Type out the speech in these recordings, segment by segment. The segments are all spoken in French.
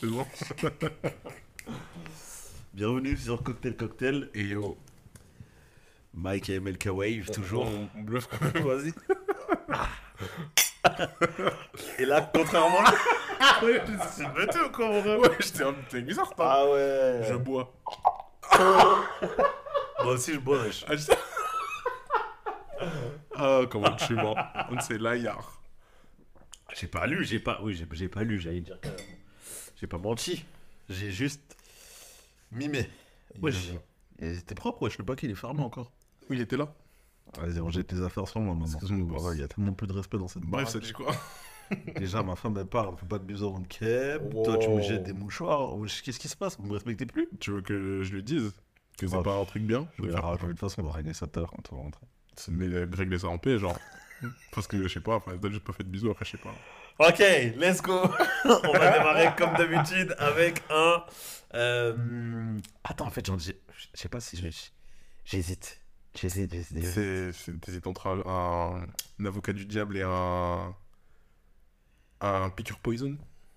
C'est bon. Bienvenue sur Cocktail Cocktail. Et yo, Mike et MLK Wave, toujours. on on bluffe quand même. Vas-y. et là, contrairement. Ouais, C'est bêteux ou quoi, ouais, j'étais un t'es bizarre, toi. Ah ouais. Je bois. Moi aussi, je bois. wesh. Ah, je Ah, comment tu mens On sait l'aillard. J'ai pas lu, j'ai pas. Oui, j'ai pas lu, j'allais dire. carrément. J'ai pas menti. J'ai juste. mimé. Wesh. Et C'était propre, wesh. Le paquet, il est fermé encore. Oui, il était là. Vas-y, on jette tes affaires sur moi. Excuse-moi. Voilà, Il y a tellement plus de respect dans cette Bref, ça dit quoi Déjà, ma femme, elle parle. Faut pas de bisous de keb. Toi, tu me jettes des mouchoirs. Wesh, Qu'est-ce qui se passe? Vous me respectez plus? Tu veux que je lui dise Que c'est Ah, pas un truc bien? Je vais la rajouter. De toute façon, on va régler ça tout à l'heure quand on va rentrer. Mais régler ça en paix, genre. Parce que je sais pas, enfin, peut-être j'ai pas fait de bisous, après je sais pas. Ok, let's go. On va démarrer comme d'habitude avec un. euh, Attends, en fait, je sais pas si je- j'hésite. J'hésite, j'hésite. T'hésites entre un, un- un avocat du diable et un. Un piqûre poison?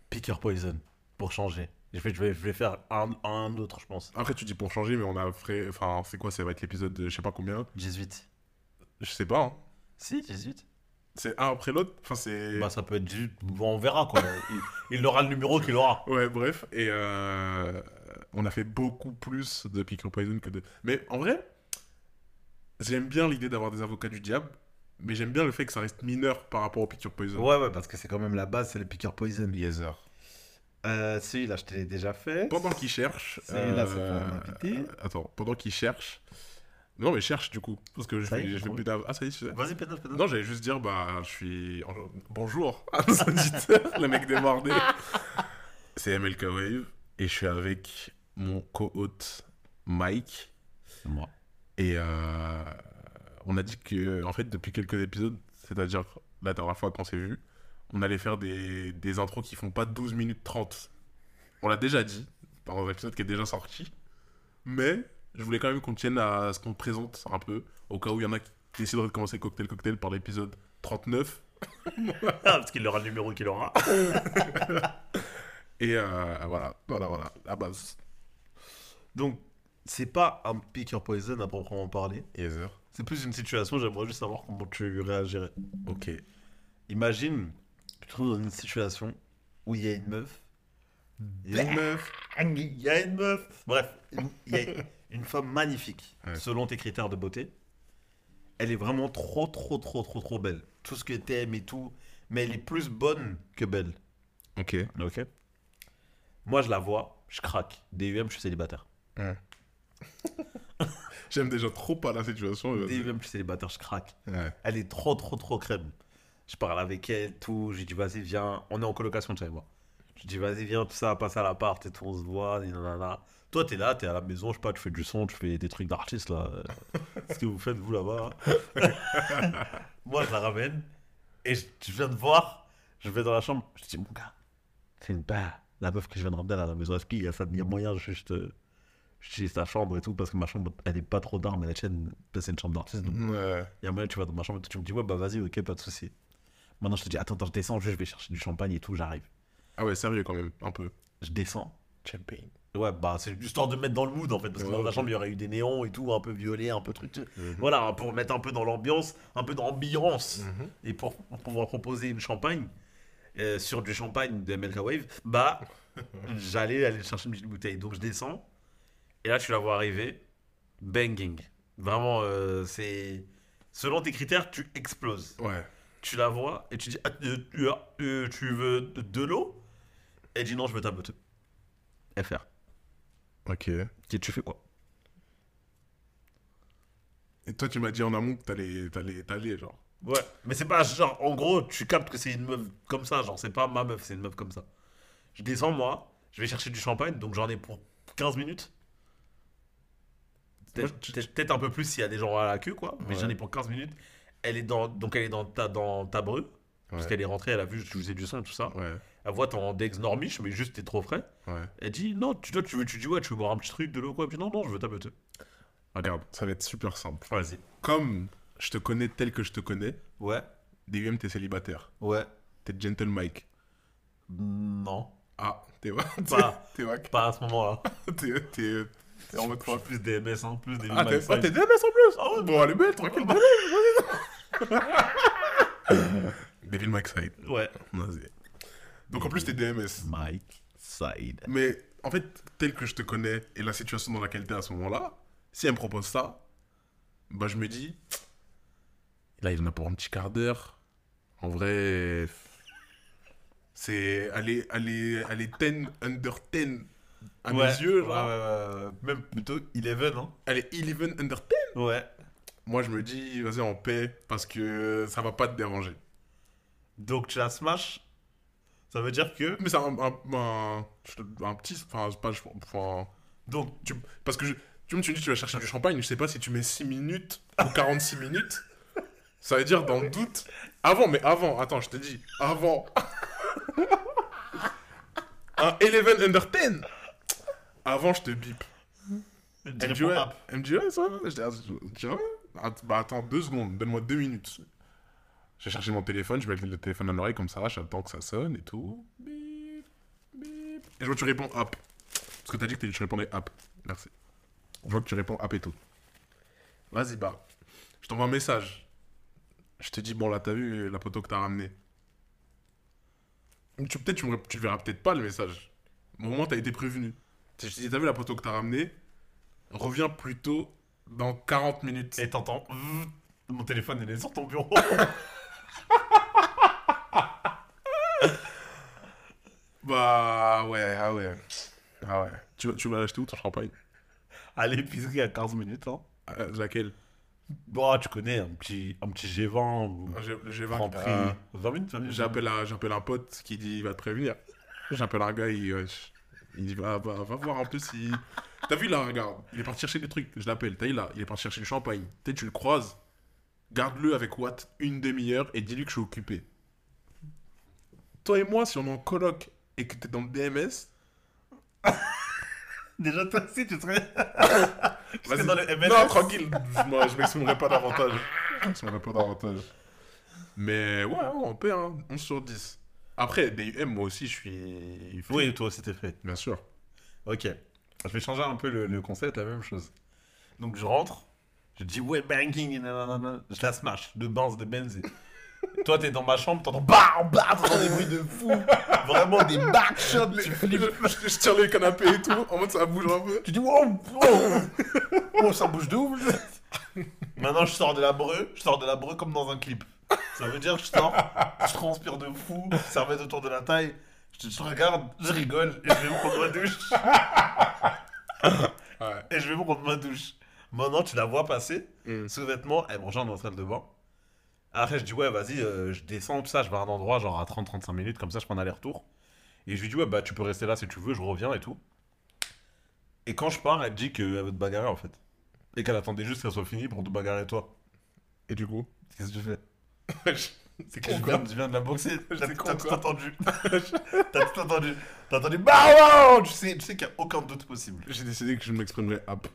Picker Poison pour changer. Je vais, je vais, je vais faire un, un autre, je pense. Après, tu dis pour changer, mais on a fait. Enfin, c'est quoi Ça va être l'épisode de je sais pas combien? 18. Je sais pas, hein. Si, 18. C'est un après l'autre Enfin, c'est. Bah, ça peut être 18. Bon, on verra quoi. il, il aura le numéro qu'il aura. Ouais, bref. Et euh, on a fait beaucoup plus de piqûre poison que de. Mais en vrai, j'aime bien l'idée d'avoir des avocats du diable, mais j'aime bien le fait que ça reste mineur par rapport au piqûre poison. Ouais, ouais, parce que c'est quand même la base, c'est le Picker Poison. Yezer. Euh, si, là, je te l'ai déjà fait. Pendant qu'il cherche. C'est- là, c'est invité. euh, Attends, pendant qu'il cherche. Non, mais cherche du coup. Parce que je Ça vais, est, je vais plus d'av- Ah, ça y est. Vas-y, pédale, pédale. Non, j'allais juste dire, bah, je suis. Bonjour à nos auditeurs, le mec démordé. C'est MLK Wave, et je suis avec mon co-hôte Mike. C'est moi. Et euh, on a dit que, en fait, depuis quelques épisodes, c'est-à-dire la dernière fois qu'on s'est vu, on allait faire des, des intros qui font pas 12 minutes 30. On l'a déjà dit, dans un épisode qui est déjà sorti. Mais je voulais quand même qu'on tienne à ce qu'on présente un peu, au cas où il y en a qui décideraient de commencer Cocktail Cocktail par l'épisode 39. parce qu'il aura le numéro qu'il aura. Et euh, voilà, voilà, voilà, la base. Donc, c'est pas un picker poison à proprement parler. Yezer. C'est plus une situation, j'aimerais juste savoir comment tu réagirais. Ok. Imagine, tu te trouves dans une situation où il y a une meuf. Il y a une meuf. Il y a une meuf. Bref, il y a une femme magnifique, Ouais. selon tes critères de beauté. Elle est vraiment trop, trop, trop, trop, trop belle. Tout ce que t'aimes et tout. Mais elle est plus bonne que belle. Ok. Ok. Moi, je la vois, je craque. DUM, je suis célibataire. J'aime déjà trop pas la situation. DUM, je suis célibataire, je craque. Ouais. Elle est trop, trop, trop crème. Je parle avec elle, tout. J'ai dit, vas-y, viens. On est en colocation, tu sais, moi. Je dis, vas-y, viens, tout ça, passe à l'appart et tout, on se voit. nanana. Toi, t'es là, t'es à la maison, je sais pas, tu fais du son, tu fais des trucs d'artiste, là. Ce que vous faites, vous, là-bas. moi, je la ramène. Et je, je viens de voir. Je vais dans la chambre. Je dis, mon gars, c'est une bah, La meuf que je viens de ramener à la maison, est-ce qu'il y a ça il y a moyen, juste. dis sa chambre et tout, parce que ma chambre, elle est pas trop d'armes, mais la tienne, c'est une chambre d'artiste. donc Ouais. il y a moyen, tu vas dans ma chambre et tout, tu me dis, ouais, bah vas-y, ok, pas de souci. Maintenant, je te dis, attends, attends, je descends, je vais chercher du champagne et tout, j'arrive. Ah ouais, sérieux quand même, un peu. Je descends. Champagne. Ouais, bah, c'est histoire de mettre dans le mood, en fait, parce que Ouais, dans la chambre, il y aurait eu des néons et tout, un peu violet, un peu truc. Mhm. Voilà, pour mettre un peu dans l'ambiance, un peu d'ambiance. Mhm. Et pour, pour pouvoir proposer une champagne, euh, sur du champagne de MLK Wave, bah, j'allais aller chercher une petite bouteille. Donc, je descends, et là, tu la vois arriver, banging. Vraiment, euh, c'est. Selon tes critères, tu exploses. Ouais. tu la vois et tu dis ah, euh, tu, tu veux de, de l'eau? Elle dit non, je veux ta bouteille. FR. Ok. Et tu fais quoi? Et toi, tu m'as dit en amont que t'allais, t'allais, t'allais, genre. Ouais, mais c'est pas genre en gros, tu captes que c'est une meuf comme ça, genre c'est pas ma meuf, c'est une meuf comme ça. Je descends moi, je vais chercher du champagne, donc j'en ai pour 15 minutes. Peut-être Moi, tu- peut-être- peut-être un peu plus s'il y a des gens à la queue quoi, mais Ouais. j'en ai pour 15 minutes. Elle est dans donc elle est dans ta dans ta breu parce qu'elle est rentrée, elle a vu que tu faisais du et tout ça. Elle voit ton Dex normiche mais juste t'es trop frais. Elle dit non, tu, toi, tu veux, tu dis ouais, tu veux boire un petit truc de l'eau quoi. Puis non, non, je veux ta beuteuse. Regarde, ça va être super simple. Vas-y. Comme je te connais tel que je te connais, Ouais, DUM, t'es célibataire. ouais. T'es gentle Mike. Non. Ah, T'es wack. Pas, pas à ce moment-là. T'es en mode Je suis plus DMS, hein, plus des Ah, t'es ah, DMS en plus Ah ouais, bon, allez, belle, tranquille. Devil Mike Side. Ouais. Vas-y. Donc en plus, t'es DMS. Mike Side. Mais en fait, tel que je te connais et la situation dans laquelle t'es à ce moment-là, si elle me propose ça, bah je me dis, là, il en a pour un petit quart d'heure. En vrai, c'est aller, aller, aller 10 under 10 à Ouais, mes yeux. ouais, Genre. ouais, ouais, ouais. Même plutôt 11, hein. Elle est 11 under 10. Ouais. Moi, je me dis, vas-y, en paix, parce que ça va pas te déranger. Donc tu la smash. Ça veut dire que. Mais c'est un, un, un, petit. Enfin, pas. je- Enfin, Donc, tu, parce que je, tu me dis, tu vas chercher du champagne, je sais pas si tu mets 6 minutes ou 46 minutes. Ça veut dire dans le doute. Avant, mais avant, attends, je te dis, avant. un 11 under 10. Avant, je te bip. Me dit, ouais. Je dis, ah. Att- Bah, attends, deux secondes, donne-moi deux minutes. J'ai cherché mon téléphone, je mets le téléphone à l'oreille comme ça, j'attends que ça sonne et tout. Bip, bip. Et je vois que tu réponds app. Parce que t'as dit que tu répondais app. Merci. Je vois que tu réponds app et tout. Vas-y, bah. Je t'envoie un message. Je te dis, bon, là, t'as vu la photo que t'as ramenée. Tu, peut-être, tu, me, tu verras peut-être pas le message. Au moins, t'as été prévenu. Je t'as vu la photo que t'as ramenée? Reviens plutôt dans 40 minutes. Et t'entends. Mon téléphone, il est sur ton bureau. Bah, ouais, ah ouais. Ah ouais. Tu, tu vas l'acheter où ton champagne? À l'épicerie à 15 minutes, hein. Euh, Laquelle? Bon, tu connais, un petit, un petit G20 ou J'ai j'ai Grand vingt- Prix. euh, 20 minutes, 20 minutes. J'appelle un, j'appelle un pote qui dit il va te prévenir. J'appelle un gars, il, euh, il dit va, va, va voir un peu si. T'as vu là, regarde, il est parti chercher des trucs. Je l'appelle, t'as vu là, il est parti chercher du champagne. Tu sais, tu le croises, garde-le avec Watt une demi-heure et dis-lui que je suis occupé. Toi et moi, si on est en coloc et que t'es dans le DMS, Déjà, toi aussi, tu serais. vas-y. dans le. Non, tranquille, je, moi, je m'exprimerai pas davantage. Je m'exprimerai pas davantage. Mais ouais, on peut, hein, 11 sur 10. Après, DUM, moi aussi, je suis. Oui, toi aussi, t'es fait. Bien sûr. Ok. Je vais changer un peu le, le concept, la même chose. Donc, je rentre, je dis ouais, banking, et nanana. je la smash de Benz, de Benz. Toi, t'es dans ma chambre, t'entends bam, bam, t'entends des bruits de fou. Vraiment des backshots, tu flippes. je- je tire les canapés et tout, en mode ça bouge un peu. Tu dis wow, wow, oh, ça bouge ouf. Maintenant, je sors de la breu, je sors de la breu comme dans un clip. Ça veut dire que je sors, je transpire de fou, serviette autour de la taille. Je, je regarde, je rigole et je vais me prendre ma douche. Ouais. Et je vais me prendre ma douche. Maintenant, tu la vois passer, Mm. sous-vêtements, elle me rejoint dans la salle de bain. Après, je dis, ouais, vas-y, euh, je descends, tout ça, je vais à un endroit, genre à 30-35 minutes, comme ça, je prends un aller-retour. Et je lui dis, ouais, bah, tu peux rester là si tu veux, je reviens et tout. Et quand je pars, elle dit qu'elle veut te bagarrer, en fait. Et qu'elle attendait juste que ça soit fini pour te bagarrer, toi. Et du coup Qu'est-ce que tu fais? C'est je con viens, je viens de la boxer. T'as tout entendu. T'as tout entendu. T'as entendu. Bah, wow Tu sais, tu sais qu'il n'y a aucun doute possible. J'ai décidé que je ne m'exprimerais app.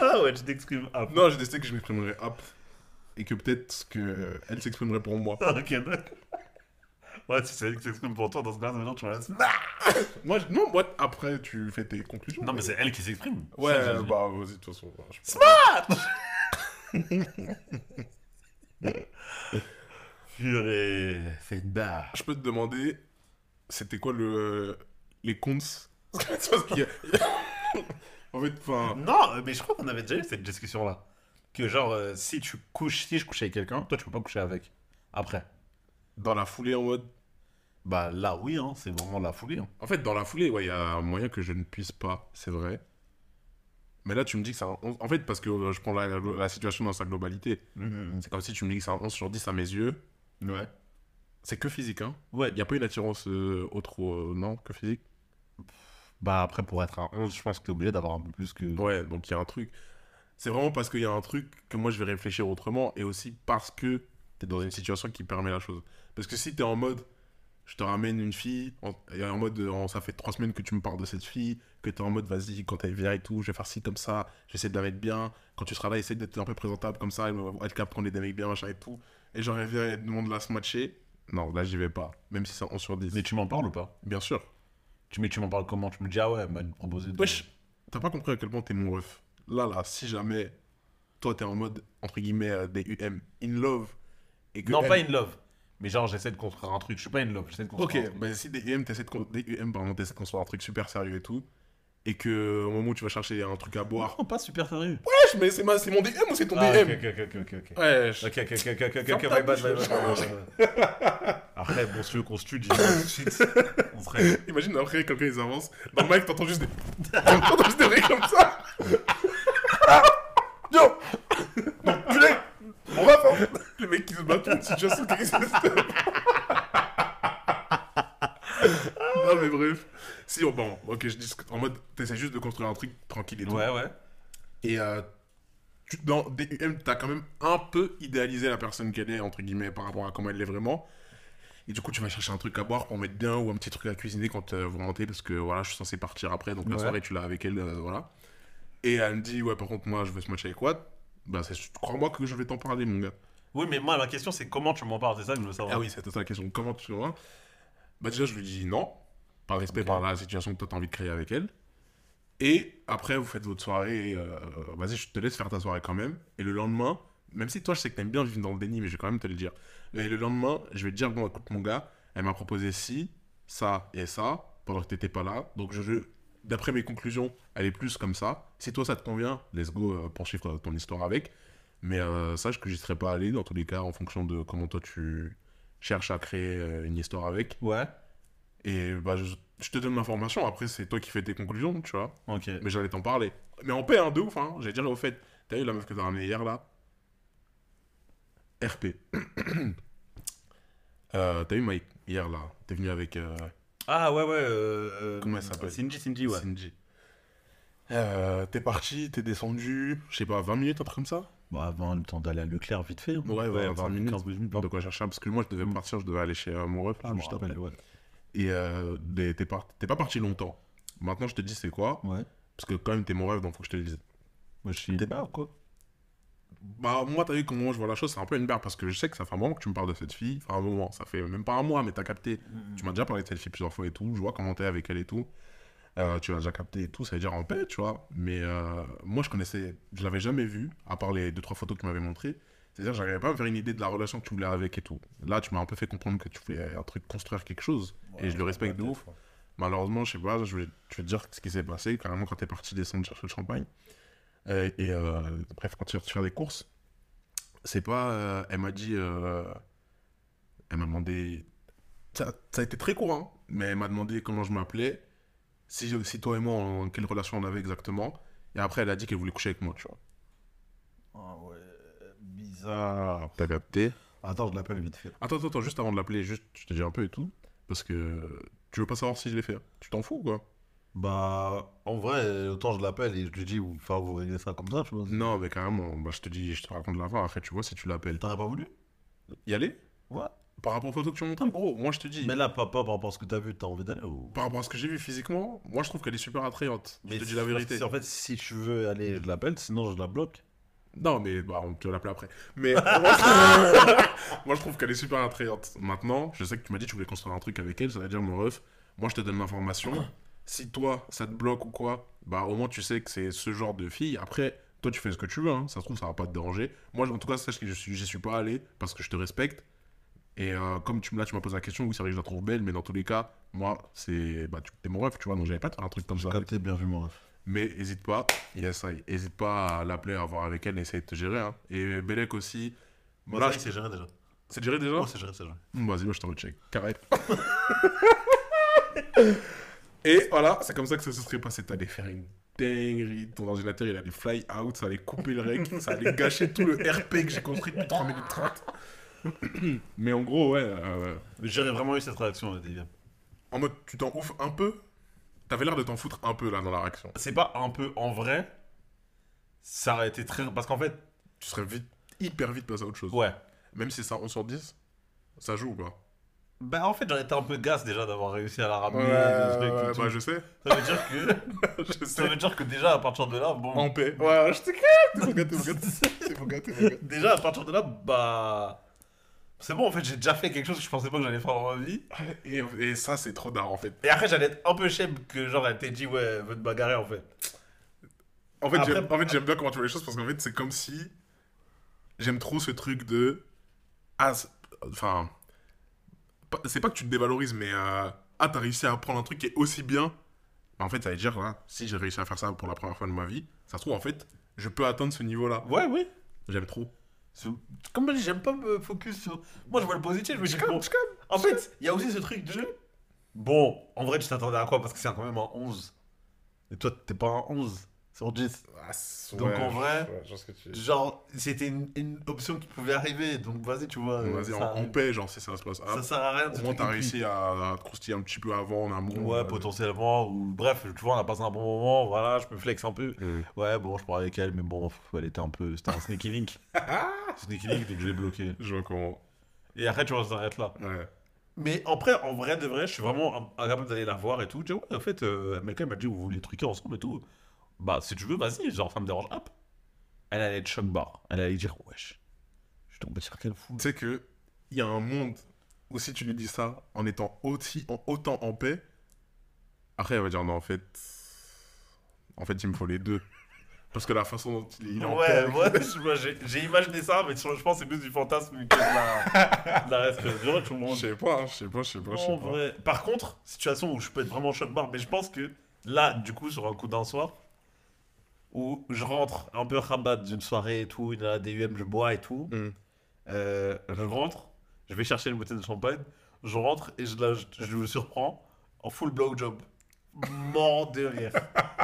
Ah ouais, tu t'exprimes. Ah, Non, j'ai décidé que je m'exprimerais app. Et que peut-être que euh, elle s'exprimerait pour moi. ok, d'accord. Ouais, si c'est elle qui s'exprime pour toi, dans ce cas-là, maintenant tu me laisses. Moi, je- non, moi, après, tu fais tes conclusions. Non, mais c'est elle qui s'exprime. Ouais, Ça, bah, vas-y, de toute façon. je- Purée, une barre. Je peux te demander, c'était quoi le les C'est parce qu'il y a- En fait, enfin, Non, mais je crois qu'on avait déjà eu cette discussion-là. Que genre, euh, si tu couches, si je couche avec quelqu'un, toi tu peux pas coucher avec. Après. dans la foulée en mode. Bah là, oui, hein, c'est vraiment la foulée. hein. En fait, dans la foulée, ouais, il y a un moyen que je ne puisse pas, c'est vrai. Mais là, tu me dis que ça. En fait, parce que euh, je prends la, la situation dans sa globalité. C'est comme si tu me dis que c'est un 11 sur 10 à mes yeux. Ouais. C'est que physique, hein. Ouais, Il n'y a pas une attirance euh, autre, euh, non, que physique. Bah après, pour être un 11, je pense que t'es obligé d'avoir un peu plus que. Ouais, donc il y a un truc. C'est vraiment parce qu'il y a un truc que moi je vais réfléchir autrement et aussi parce que t'es dans une situation qui permet la chose. Parce que si t'es en mode, je te ramène une fille, en, et en mode, euh, ça fait trois semaines que tu me parles de cette fille, que t'es en mode, vas-y, quand elle vient et tout, je vais faire ci comme ça, j'essaie de la mettre bien. Quand tu seras là, essaie d'être un peu présentable comme ça, elle, elle capte qu'on est des mecs bien, machin et tout. et j'arriverai du monde là se matcher, non, là j'y vais pas. Même si c'est 11 sur 10. Mais tu m'en parles ou pas? Bien sûr. Tu, Mais tu m'en parles comment? Tu me dis, ah ouais, m'a proposé de. Wesh, t'as pas compris à quel point t'es mon ref. Là, là, si jamais toi t'es en mode, entre guillemets, euh, DUM, in love, et que. Non, elle- pas in love. Mais genre, j'essaie de construire un truc. Je suis pas in love, j'essaie de Ok, construire un truc. bah si DUM, t'essaies de, con- DUM, pardon, t'essaies de construire un truc super sérieux et tout, et que au moment où tu vas chercher un truc à boire. Non, pas super sérieux. Wesh, mais c'est ma- c'est mon DM ou c'est ton Ah, DM ok, ok, ok, ok, ok. Wesh. Ok, ok, ok, ok, ok, ok, Ferme ok, ta my bad, bouche, my bad, wesh. my bad. Après, bon, si tu veux qu'on se tue, dis-moi tout de suite. On serait. Imagine après, quelqu'un ils avance, dans le mic, t'entends juste des. t'entends juste des rires comme ça. Ah Yo Donc, culé On va faire. Le mec qui se bat pour une situation qui existe. non, mais bref. Si, oh, bon, ok, je dis en mode, t'essaies juste de construire un truc tranquille et tout. Ouais, ouais. Et euh, tu, dans DUM, t'as quand même un peu idéalisé la personne qu'elle est, entre guillemets, par rapport à comment elle est vraiment. Et du coup, tu vas chercher un truc à boire pour mettre bien ou un petit truc à cuisiner quand euh, vous rentrez, parce que voilà, je suis censé partir après, donc la Ouais. soirée, tu l'as avec elle, euh, voilà. Et elle me dit, ouais, par contre, moi, je veux se matcher avec Watt. Bah, crois-moi que je vais t'en parler, mon gars. Oui, mais moi, ma question, c'est comment tu m'en parles, c'est ça que je veux savoir. Ah oui, c'était ça la question. Comment tu vois Bah déjà, je lui dis non, par respect par la situation que toi t'as envie de créer avec elle. Et après, vous faites votre soirée. et, euh, Vas-y, je te laisse faire ta soirée quand même. Et le lendemain, même si toi, je sais que t'aimes bien vivre dans le déni, mais je vais quand même te le dire. Et le lendemain, je vais te dire bon, écoute, mon gars, elle m'a proposé ci, ça et ça pendant que t'étais pas là. Donc, je, je- d'après mes conclusions, elle est plus comme ça. Si toi, ça te convient, let's go, euh, poursuivre ton histoire avec. Mais euh, sache que j'y serais pas allé dans tous les cas en fonction de comment toi tu cherches à créer euh, une histoire avec. Ouais. Et bah, je, je te donne l'information. Après, c'est toi qui fais tes conclusions, tu vois. Ok. Mais j'allais t'en parler. Mais en paix, hein, de ouf, hein. J'allais dire au fait, t'as eu la meuf que t'as ramenée hier là? RP. Euh, t'as eu Mike hier là. T'es venu avec euh, Ah ouais, ouais. euh, euh, Comment elle s'appelle? Cindy, Cindy, ouais. Cindy. Euh, t'es parti, t'es descendu, je sais pas, 20 minutes, un truc comme ça? Bah, avant le temps d'aller à Leclerc, vite fait. hein. Ouais, ouais, 20 minutes. 15 minutes. De quoi chercher Parce que moi, je devais partir, je devais aller chez euh, mon ref là, Je rappelle, ouais. Et euh, t'es par- t'es pas parti longtemps. Maintenant, je te dis c'est quoi? Ouais. Parce que quand même, t'es mon rêve, donc faut que je te le dise. Moi, je suis. Débat ou quoi? Bah, moi, t'as vu comment je vois la chose, c'est un peu une berbe parce que je sais que ça fait un moment que tu me parles de cette fille. Enfin, un moment, ça fait même pas un mois, mais t'as capté. Tu m'as déjà parlé de cette fille plusieurs fois et tout. Je vois comment t'es avec elle et tout. Euh, tu l'as déjà capté et tout, ça veut dire en paix, tu vois. Mais euh, moi, je connaissais, je l'avais jamais vu, à part les deux, trois photos que tu m'avais montrées. C'est-à-dire, j'arrivais pas à me faire une idée de la relation que tu voulais avec et tout. Là, tu m'as un peu fait comprendre que tu voulais un truc, construire quelque chose. et je le respecte de ouf. Malheureusement, je sais pas, je vais, je vais te dire ce qui s'est passé, carrément, quand t'es parti descendre chercher le champagne. Euh, et euh, bref, quand tu vas faire des courses, c'est pas. euh, elle m'a dit. euh, elle m'a demandé. Ça, ça a été très court, hein, mais elle m'a demandé comment je m'appelais, si, si toi et moi, en quelle relation on avait exactement. Et après, elle a dit qu'elle voulait coucher avec moi, tu vois. Ah ouais. Bizarre. T'as capté? Attends, je l'appelle vite fait. Attends, attends, attends, juste avant de l'appeler, juste, je te dis un peu et tout. Parce que tu veux pas savoir si je l'ai fait. Tu t'en fous, quoi Bah, en vrai, autant je l'appelle et je lui dis, enfin, vous réglez ça comme ça, tu vois. Non, mais carrément, bah, je te dis, je te raconte la fin. Après, tu vois, si tu l'appelles. T'aurais pas voulu? Y aller? Ouais. Par rapport aux photos que tu m'as montrées, gros, moi je te dis. Mais là, pas, pas par rapport à ce que t'as vu, t'as envie d'aller ou... Par rapport à ce que j'ai vu physiquement, moi je trouve qu'elle est super attrayante. je te dis la vérité. En fait, si tu veux aller, je l'appelle, sinon je la bloque. Non, mais bah, on peut l'appeler après. Mais moi je trouve qu'elle est super attrayante. Maintenant, je sais que tu m'as dit que tu voulais construire un truc avec elle, ça veut dire mon ref. Moi je te donne l'information. Si toi ça te bloque ou quoi, bah au moins tu sais que c'est ce genre de fille. Après, toi tu fais ce que tu veux, hein. ça se trouve ça va pas te déranger. Moi en tout cas, sache que je suis, j'y suis pas allé parce que je te respecte. Et euh, comme tu, me- là tu m'as posé la question, oui c'est vrai que je la trouve belle, mais dans tous les cas, moi c'est. Bah tu es mon ref, tu vois, donc j'avais pas de faire un truc comme ça. Capté, bien vu, mon ref. Mais hésite pas, yes, I. hésite pas à l'appeler, à voir avec elle, et essayer de te gérer. Hein. Et Belek aussi. Moi, Là, ça, c'est géré déjà. C'est géré déjà? Oh, c'est géré, c'est géré. Vas-y, moi je t'en recheck. Carré. et voilà, c'est comme ça que ça se serait passé. T'allais faire une dinguerie. Ton ordinateur il allait fly out, ça allait couper le rec, ça allait gâcher tout le RP que j'ai construit depuis 3 minutes 30. Mais en gros, ouais. euh, J'aurais vraiment eu cette réaction, Davia. en mode, tu t'en ouf un peu? T'avais l'air de t'en foutre un peu là dans la réaction. C'est pas un peu en vrai, ça aurait été très. Parce qu'en fait, Tu serais vite, hyper vite passé à autre chose. ouais. Même si c'est 11 sur 10, ça joue ou pas Bah, en fait, j'aurais été un peu gasse déjà d'avoir réussi à la ramener. Ouais, bah je sais. Ça veut dire que. je Ça sais. veut dire que déjà, à partir de là, bon. En paix. Ouais, je mon gars. Déjà, à partir de là, bah. C'est bon, en fait, j'ai déjà fait quelque chose que je pensais pas que j'allais faire dans ma vie. Et, et ça, c'est trop d'art en fait. Et après, j'allais être un peu chèvre que genre, elle t'ait dit, ouais, veut te bagarrer en fait. En fait, j'aime, en fait, j'aime bien comment tu vois les choses parce qu'en fait, c'est comme si j'aime trop ce truc de. Ah, enfin. C'est pas que tu te dévalorises, mais. euh, Ah, t'as réussi à apprendre un truc qui est aussi bien. Mais en fait, ça veut dire, hein, si j'ai réussi à faire ça pour la première fois de ma vie, ça se trouve, en fait, je peux atteindre ce niveau-là. Ouais, oui. J'aime trop. Comme je j'aime pas me focus sur. Moi, je vois le positif, je me dis, bon. En fait, il y a aussi ce truc de. Bon, en vrai, tu t'attendais à quoi? Parce que c'est quand même un 11. Et toi, t'es pas un 11 sur 10. Ah, Donc, ouais, en vrai, vois tu- Genre, c'était une, une option qui pouvait arriver. Donc, vas-y, tu vois. euh, Vas-y, ça, en, en paix, genre, si ça se passe. Ah, ça sert à rien. au moins, t'as réussi à, à te croustiller un petit peu avant, en amont. Ouais, euh, potentiellement. Ou bref, tu vois, on a passé un bon moment. Voilà, je me flex un peu. euh, Ouais, bon, je parlais avec elle, mais bon, elle était un peu. C'était un sneaky link. sneaky link, donc je l'ai bloqué. Je vois comment. Et après, tu vois, ça s'arrête là. Ouais. Mais après, en vrai de vrai, je suis vraiment incapable d'aller la voir et tout. Dis, ouais, en fait, euh, m'a dit, vous voulez truquer ensemble et tout. Bah, si tu veux, vas-y, genre, ça me dérange. Hop. Elle allait être choc bar. Elle allait dire, wesh, je suis tombé sur quel fou. Tu sais que il y a un monde où si tu lui dis ça en étant aussi, en, autant en paix, après elle va dire non en fait, en fait il me faut les deux. Parce que la façon dont il est Ouais, moi, j'ai imaginé ça, mais je pense que c'est plus du fantasme que de la, de la respiration. tout le Je monde. sais pas, je sais pas, je sais pas, je sais En pas. vrai. Par contre, situation où je peux être vraiment choc bar, mais je pense que là, du coup, sur un coup d'un soir, où je rentre un peu rabat d'une soirée et tout, il y a des UM, je bois et tout, Mm. euh, je rentre, je vais chercher une bouteille de champagne, je rentre et je, la- je, je me surprends en full blowjob. Mort de rire.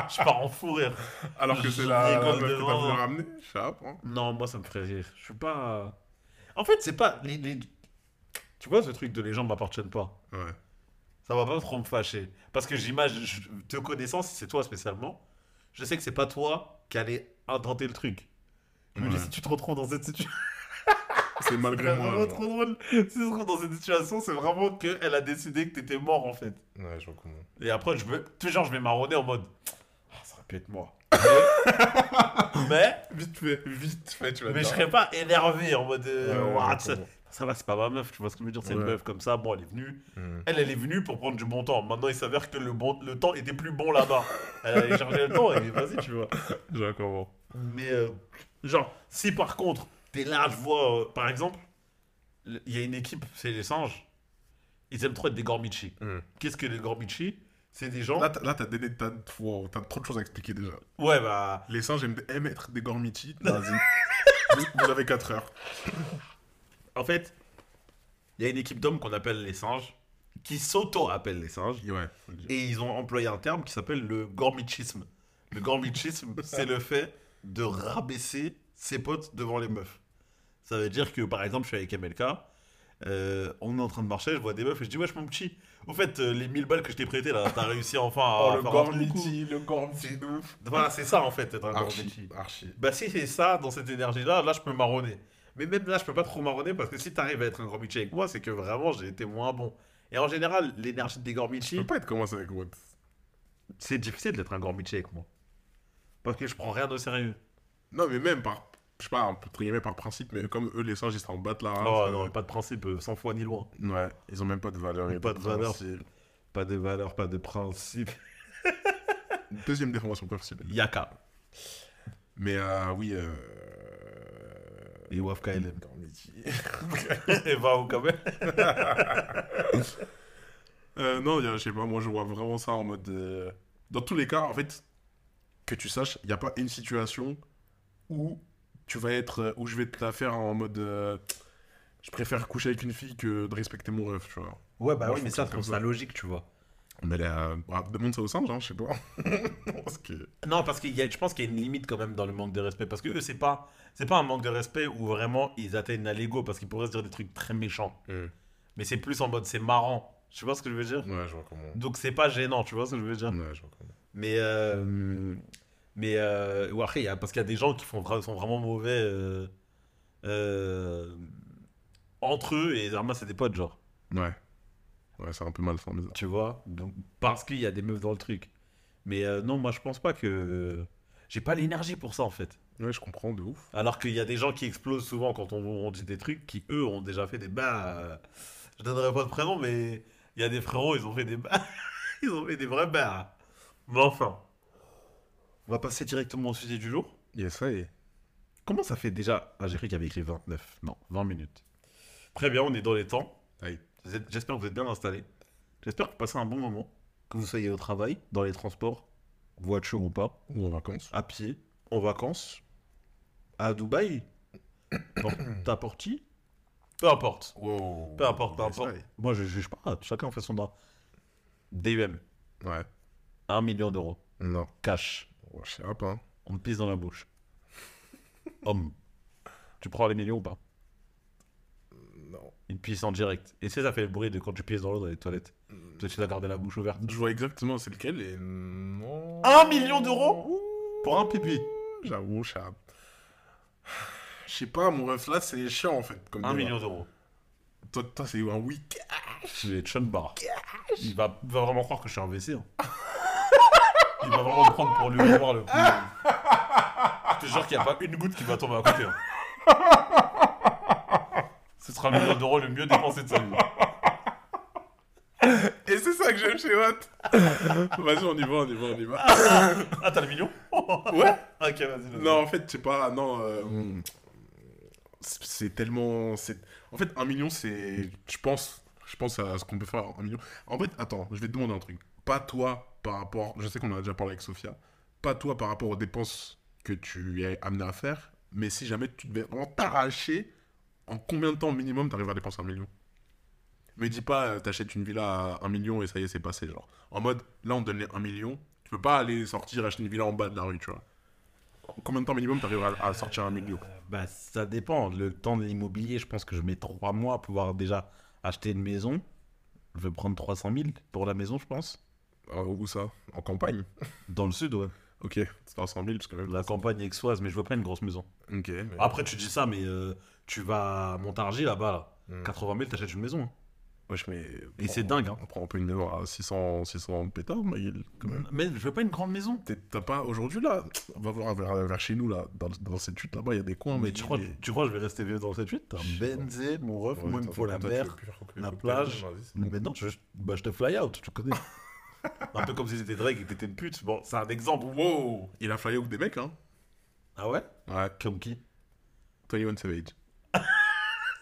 Je pars en fou rire. Alors que c'est la, la rigole meuf que t'as devant. voulu ramener, je sais pas. hein. Non, moi ça me ferait rire. Je suis pas. En fait, c'est pas. Les, les- Tu vois ce truc de les gens m'appartiennent pas. Ouais. Ça va pas trop me fâcher. Parce que j'imagine, te connaissant, si c'est toi spécialement, je sais que c'est pas toi qui allais inventer le truc. Je me dis, Ouais. si tu te retrouves dans cette situation. C'est malgré C'est moi. vraiment genre. trop drôle. Si tu te retrouves dans cette situation, c'est vraiment qu'elle a décidé que t'étais mort en fait. Ouais, je vois comment. Et après, je sais, genre, je vais marronner en mode. Ah, ça aurait pu être moi. mais. Vite fait, vite fait, tu vas Mais je serais pas énervé en mode. euh, Ouais, ouais, ça, va, c'est pas ma meuf, tu vois ce que je veux dire? C'est une meuf comme ça, bon, elle est venue. Mm. Elle, elle est venue pour prendre du bon temps. Maintenant, il s'avère que le, bon, le temps était plus bon là-bas. Elle allait chercher le temps et vas-y, tu vois. Je. Mais, euh, genre, si par contre, t'es là, je vois, euh, par exemple, le- il y a une équipe, c'est les singes. Ils aiment trop être des gormichi. Mm. Qu'est-ce que les gormichi? C'est des gens. Là, t'as là, t'as donné- t'as- wow, t'as trop de choses à expliquer déjà. Ouais, bah. Les singes aiment, aiment être des gormiti. Vas-y. vous, vous avez 4 heures. En fait, il y a une équipe d'hommes qu'on appelle les singes, qui s'auto-appellent les singes. Ouais. Et ils ont employé un terme qui s'appelle le gormichisme. Le gormichisme, c'est le fait de rabaisser ses potes devant les meufs. Ça veut dire que, par exemple, je suis avec MLK, euh, on est en train de marcher, je vois des meufs et je dis, wesh, mon petit, au fait, euh, les 1000 balles que je t'ai prêtées, là, t'as réussi enfin à Oh, le faire gormiti, le gormiti de ouf. Voilà, c'est ça, en fait, être un archi. Bah, si c'est ça, dans cette énergie-là, là, je peux marronner. Mais même là, je peux pas trop marronner parce que si t'arrives à être un gormichi avec moi, c'est que vraiment, j'ai été moins bon. Et en général, l'énergie des Je gormichi, peux pas être commencé avec Watt. c'est difficile d'être un gormichi avec moi. Parce que je prends rien de sérieux. Non, mais même par. Je sais pas, entre guillemets par principe, mais comme eux, les singes, ils s'en battent là. oh ça- non, pas de principe, euh, sans foi ni loin. Ouais, ils ont même pas de valeur. Pas de valeur. Pas de valeur, pas de principe. Deuxième déformation professionnelle. Yaka. Mais euh, oui. Euh... Et Waf KLM. Gormiti. Et va où quand même Euh, non, je sais pas, moi je vois vraiment ça en mode. euh, Dans tous les cas, en fait, que tu saches, il n'y a pas une situation où tu vas être. euh, où je vais te la faire en mode. euh, Je préfère coucher avec une fille que de respecter mon rêve, tu vois. Ouais, bah Moi, oui, mais ça, je comme trouve ça logique, tu vois. On allait à. bah, demande ça aux singes, hein, je sais pas. Parce que. Non, parce qu'il y a, je pense qu'il y a une limite quand même dans le manque de respect. Parce que eux, c'est pas, c'est pas un manque de respect où vraiment ils atteignent à l'ego parce qu'ils pourraient se dire des trucs très méchants. Mais c'est plus en mode c'est marrant. Tu vois ce que je veux dire? Ouais, je vois comment. Donc c'est pas gênant, tu vois ce que je veux dire? Ouais, je vois comment. Mais euh, mais euh, ou après il y a parce qu'il y a des gens qui font sont vraiment mauvais euh, entre eux et Zerma c'est des potes genre. Ouais. Ouais, c'est un peu malsain, ça. Tu vois Donc parce qu'il y a des meufs dans le truc. Mais euh, non, moi je pense pas que j'ai pas l'énergie pour ça en fait. Ouais, je comprends de ouf. Alors qu'il y a des gens qui explosent souvent quand on, on dit des trucs qui, eux, ont déjà fait des bains. euh, Je donnerai pas de prénom, mais il y a des frérots, ils ont fait des bains. ils ont fait des vrais bains. Mais enfin. On va passer directement au sujet du jour. Yes, ça y est. Comment ça fait déjà Ah, j'ai cru qu'il y avait écrit 29. Non, 20 minutes. Très bien, on est dans les temps. Aïe. J'espère que vous êtes bien installés. J'espère que vous passez un bon moment. Que vous soyez au travail, dans les transports, voiture ou pas, Ou en vacances. à pied, en vacances, à Dubaï, à Porti. Peu importe. Wow. Peu importe, peu importe. Moi, je juge pas. Chacun fait son droit. DUM, Ouais. 1 million d'euros. Non. Cash. Ouais, je sais pas. hein. On me pisse dans la bouche. Homme. Tu prends les millions ou pas? Non. Une pisse en direct. Et c'est ça fait le bruit de quand tu pisses dans l'eau dans les toilettes. Toi, tu dois garder la bouche ouverte. Je vois exactement c'est lequel et non. Un million d'euros Pour un pipi. J'avoue, je sais pas. Je sais pas, mon ref là, c'est chiant en fait. Comme Un million d'euros. Toi, toi c'est un week. Je vais être Sean Barr. Il va, il va vraiment croire que je suis un WC. hein. Il va vraiment me prendre pour lui voir le. Je te jure qu'il n'y a pas une goutte qui va tomber à côté. hein. Sera le million d'euros le mieux dépensé de sa vie. Et c'est ça que j'aime chez Watt. vas-y, on y va, on y va, on y va. Ah, t'as le million Ouais. Ok, vas-y. Non, en fait, je sais pas, non. euh, c'est c'est tellement. c'est- En fait, un million, c'est. Je pense. Je pense à ce qu'on peut faire un million. En fait, attends, je vais te demander un truc. Pas toi par rapport. Je sais qu'on en a déjà parlé avec Sophia. Pas toi par rapport aux dépenses que tu es amené à faire. Mais si jamais tu devais vraiment t'arracher, en combien de temps minimum t'arrives à dépenser un million? Me dis pas, euh, t'achètes une villa à un million et ça y est, c'est passé. Genre, en mode, là, on te donne les un million. Tu peux pas aller sortir acheter une villa en bas de la rue, tu vois. Combien de temps minimum t'arrives à, à sortir un million? Bah, ça dépend. Le temps de l'immobilier, je pense que je mets 3 mois à pouvoir déjà acheter une maison. Je vais prendre 300 000 pour la maison, je pense. Ah, Où ça? En campagne? Dans le sud, ouais. Ok, 300 000, parce que même. La campagne aixoise, mais je veux pas une grosse maison. Ok. mais- Après, tu dis ça, mais euh, tu vas à Montargis là-bas, là. Hmm. 80 000, t'achètes une maison. hein. Wesh, mais. Et c'est dingue, hein. On prend un peu une maison à 600, 600 pétards, ma gueule, quand même. Mais je veux pas une grande maison. T'es- T'as pas. Aujourd'hui, là, on va voir vers, vers chez nous, là, dans, dans cette chute là-bas, il y a des coins, mais mais tu crois, tu crois que je vais rester vieux dans cette suite T'as un Benzé, mon ref, moi il me faut la mer. la plage. Mais non, je, bah, je te fly out, tu connais. un peu comme si c'était Drake et que t'étais une pute. Bon, c'est un exemple. Wow Il a flyé avec des mecs, hein Ah ouais? Ouais, Comme qui? 21 Savage.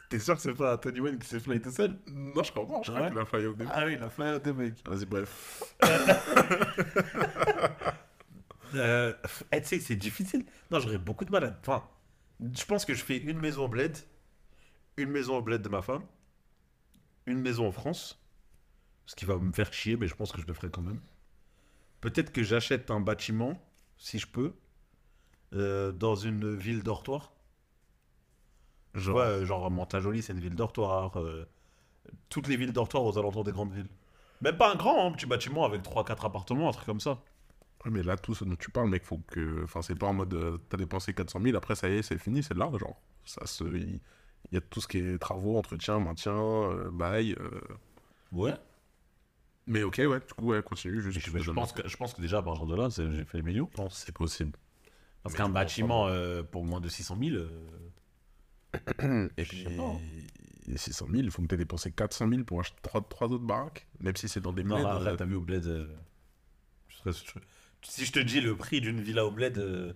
T'es sûr que c'est pas Tony Wayne qui s'est fly tout seul? Non, je comprends, je crois Ouais. qu'il a flyé avec des mecs. Ah oui, il a fly out des mecs. Vas-y, bref. Euh, eh, tu sais, c'est difficile. Non, j'aurais beaucoup de mal à. Enfin, je pense que je fais une maison au bled, une maison au bled de ma femme, une maison en France, ce qui va me faire chier, mais je pense que je le ferai quand même. Peut-être que j'achète un bâtiment, si je peux, euh, dans une ville dortoir. Genre. vois, euh, genre Mantes-la-Jolie, c'est une ville dortoir. euh, toutes les villes dortoirs aux alentours des grandes villes. Même pas un grand, hein, un petit bâtiment avec 3-4 appartements, un truc comme ça. Ouais, mais là, tout ce dont tu parles, mec, faut que. Enfin, c'est pas en mode. euh, T'as dépensé 400 000, après, ça y est, c'est fini, c'est là, genre. Ça se. Il il y a tout ce qui est travaux, entretien, maintien, euh, bail. euh. Ouais. Mais ok, ouais, du coup, ouais, continue. Juste, Je, je pense que, je pense que déjà à partir de là, j'ai fait les millions. pense c'est possible. Parce qu'un bâtiment euh, pour moins de 600 000, euh, Et Je puis, et 600 000, il faut que tu aies dépensé 400 000 pour acheter trois, trois autres baraques, même si c'est dans des non, bleds, là, euh, là, t'as vu au bled. euh, je serais- je- si je te dis le prix d'une villa au bled, euh,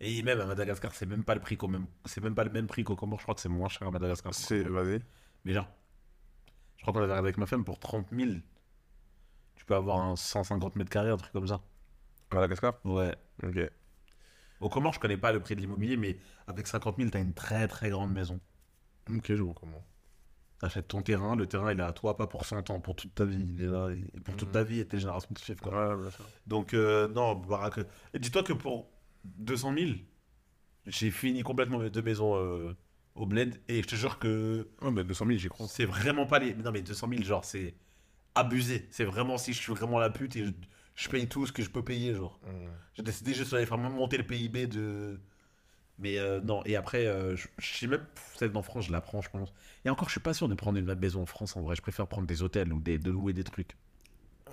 et même à Madagascar, c'est même pas le prix qu'au même, c'est même pas le même prix qu'au Comores. Je crois que c'est moins cher à Madagascar. c'est. Vas-y. Mais genre, je crois qu'on avait regardé avec ma femme pour 30 000. Tu peux avoir un 150 mètres carrés, un truc comme ça. Madagascar Ouais. Ok. Au Comores, je connais pas le prix de l'immobilier, mais avec 50 000, t'as une très très grande maison. Ok, je vois comment. T'achètes ton terrain, le terrain il est à toi, pas pour 100 ans, pour toute ta vie. Il est là, et pour toute ta vie et tes générations qui suivent. Quoi. Ouais. Donc, euh, non, baraque. Et dis-toi que pour 200 000, j'ai fini complètement mes deux maisons euh, au bled, et je te jure que Ouais, mais 200 000, j'y crois. c'est vraiment pas les. Non, mais 200 000, genre, c'est abusé. C'est vraiment si je suis vraiment la pute et je, je paye tout ce que je peux payer, genre. J'ai décidé juste d'aller faire monter le PIB de. Mais euh, non, et après, euh, je, je sais même, celle d'en France, je la prends, je pense. Et encore, je suis pas sûr de prendre une maison en France en vrai. Je préfère prendre des hôtels ou des, de louer des trucs.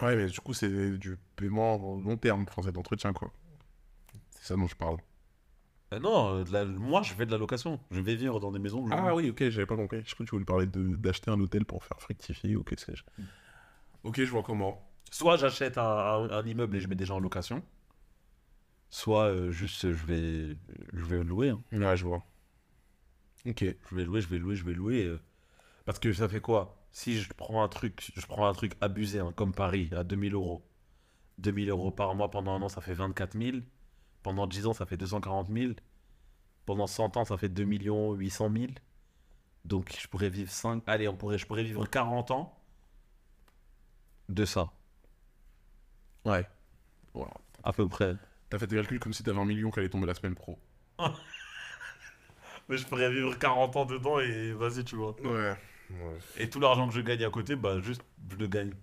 Ouais, mais du coup, c'est du paiement long terme, français d'entretien, quoi. C'est ça dont je parle. Euh, non, de la- moi je fais de la location. Je vais vivre dans des maisons. Ah oui, ok, j'avais pas compris. Je crois que tu voulais parler de- d'acheter un hôtel pour faire fructifier ou que sais-je. Ok, je vois comment. Soit j'achète un, un- un immeuble et je mets des gens en location. Soit euh, juste euh, je vais, je vais louer. hein. Ouais, je vois. Ok. Je vais louer, je vais louer, je vais louer. euh, Parce que ça fait quoi? Si je prends un truc, je prends un truc abusé, hein, comme Paris, à 2000 euros. 2000 euros par mois pendant un an, ça fait 24 000. Pendant 10 ans, ça fait 240 000. Pendant 100 ans, ça fait 2 800 000. Donc je pourrais vivre 5... Allez, on pourrait, je pourrais vivre 40 ans de ça, Ouais. Voilà. à peu près. T'as fait tes calculs comme si t'avais un million qui allait tomber la semaine pro. Mais je pourrais vivre 40 ans dedans et vas-y, tu vois. Ouais. Ouais. Et tout l'argent que je gagne à côté, bah juste, je le gagne.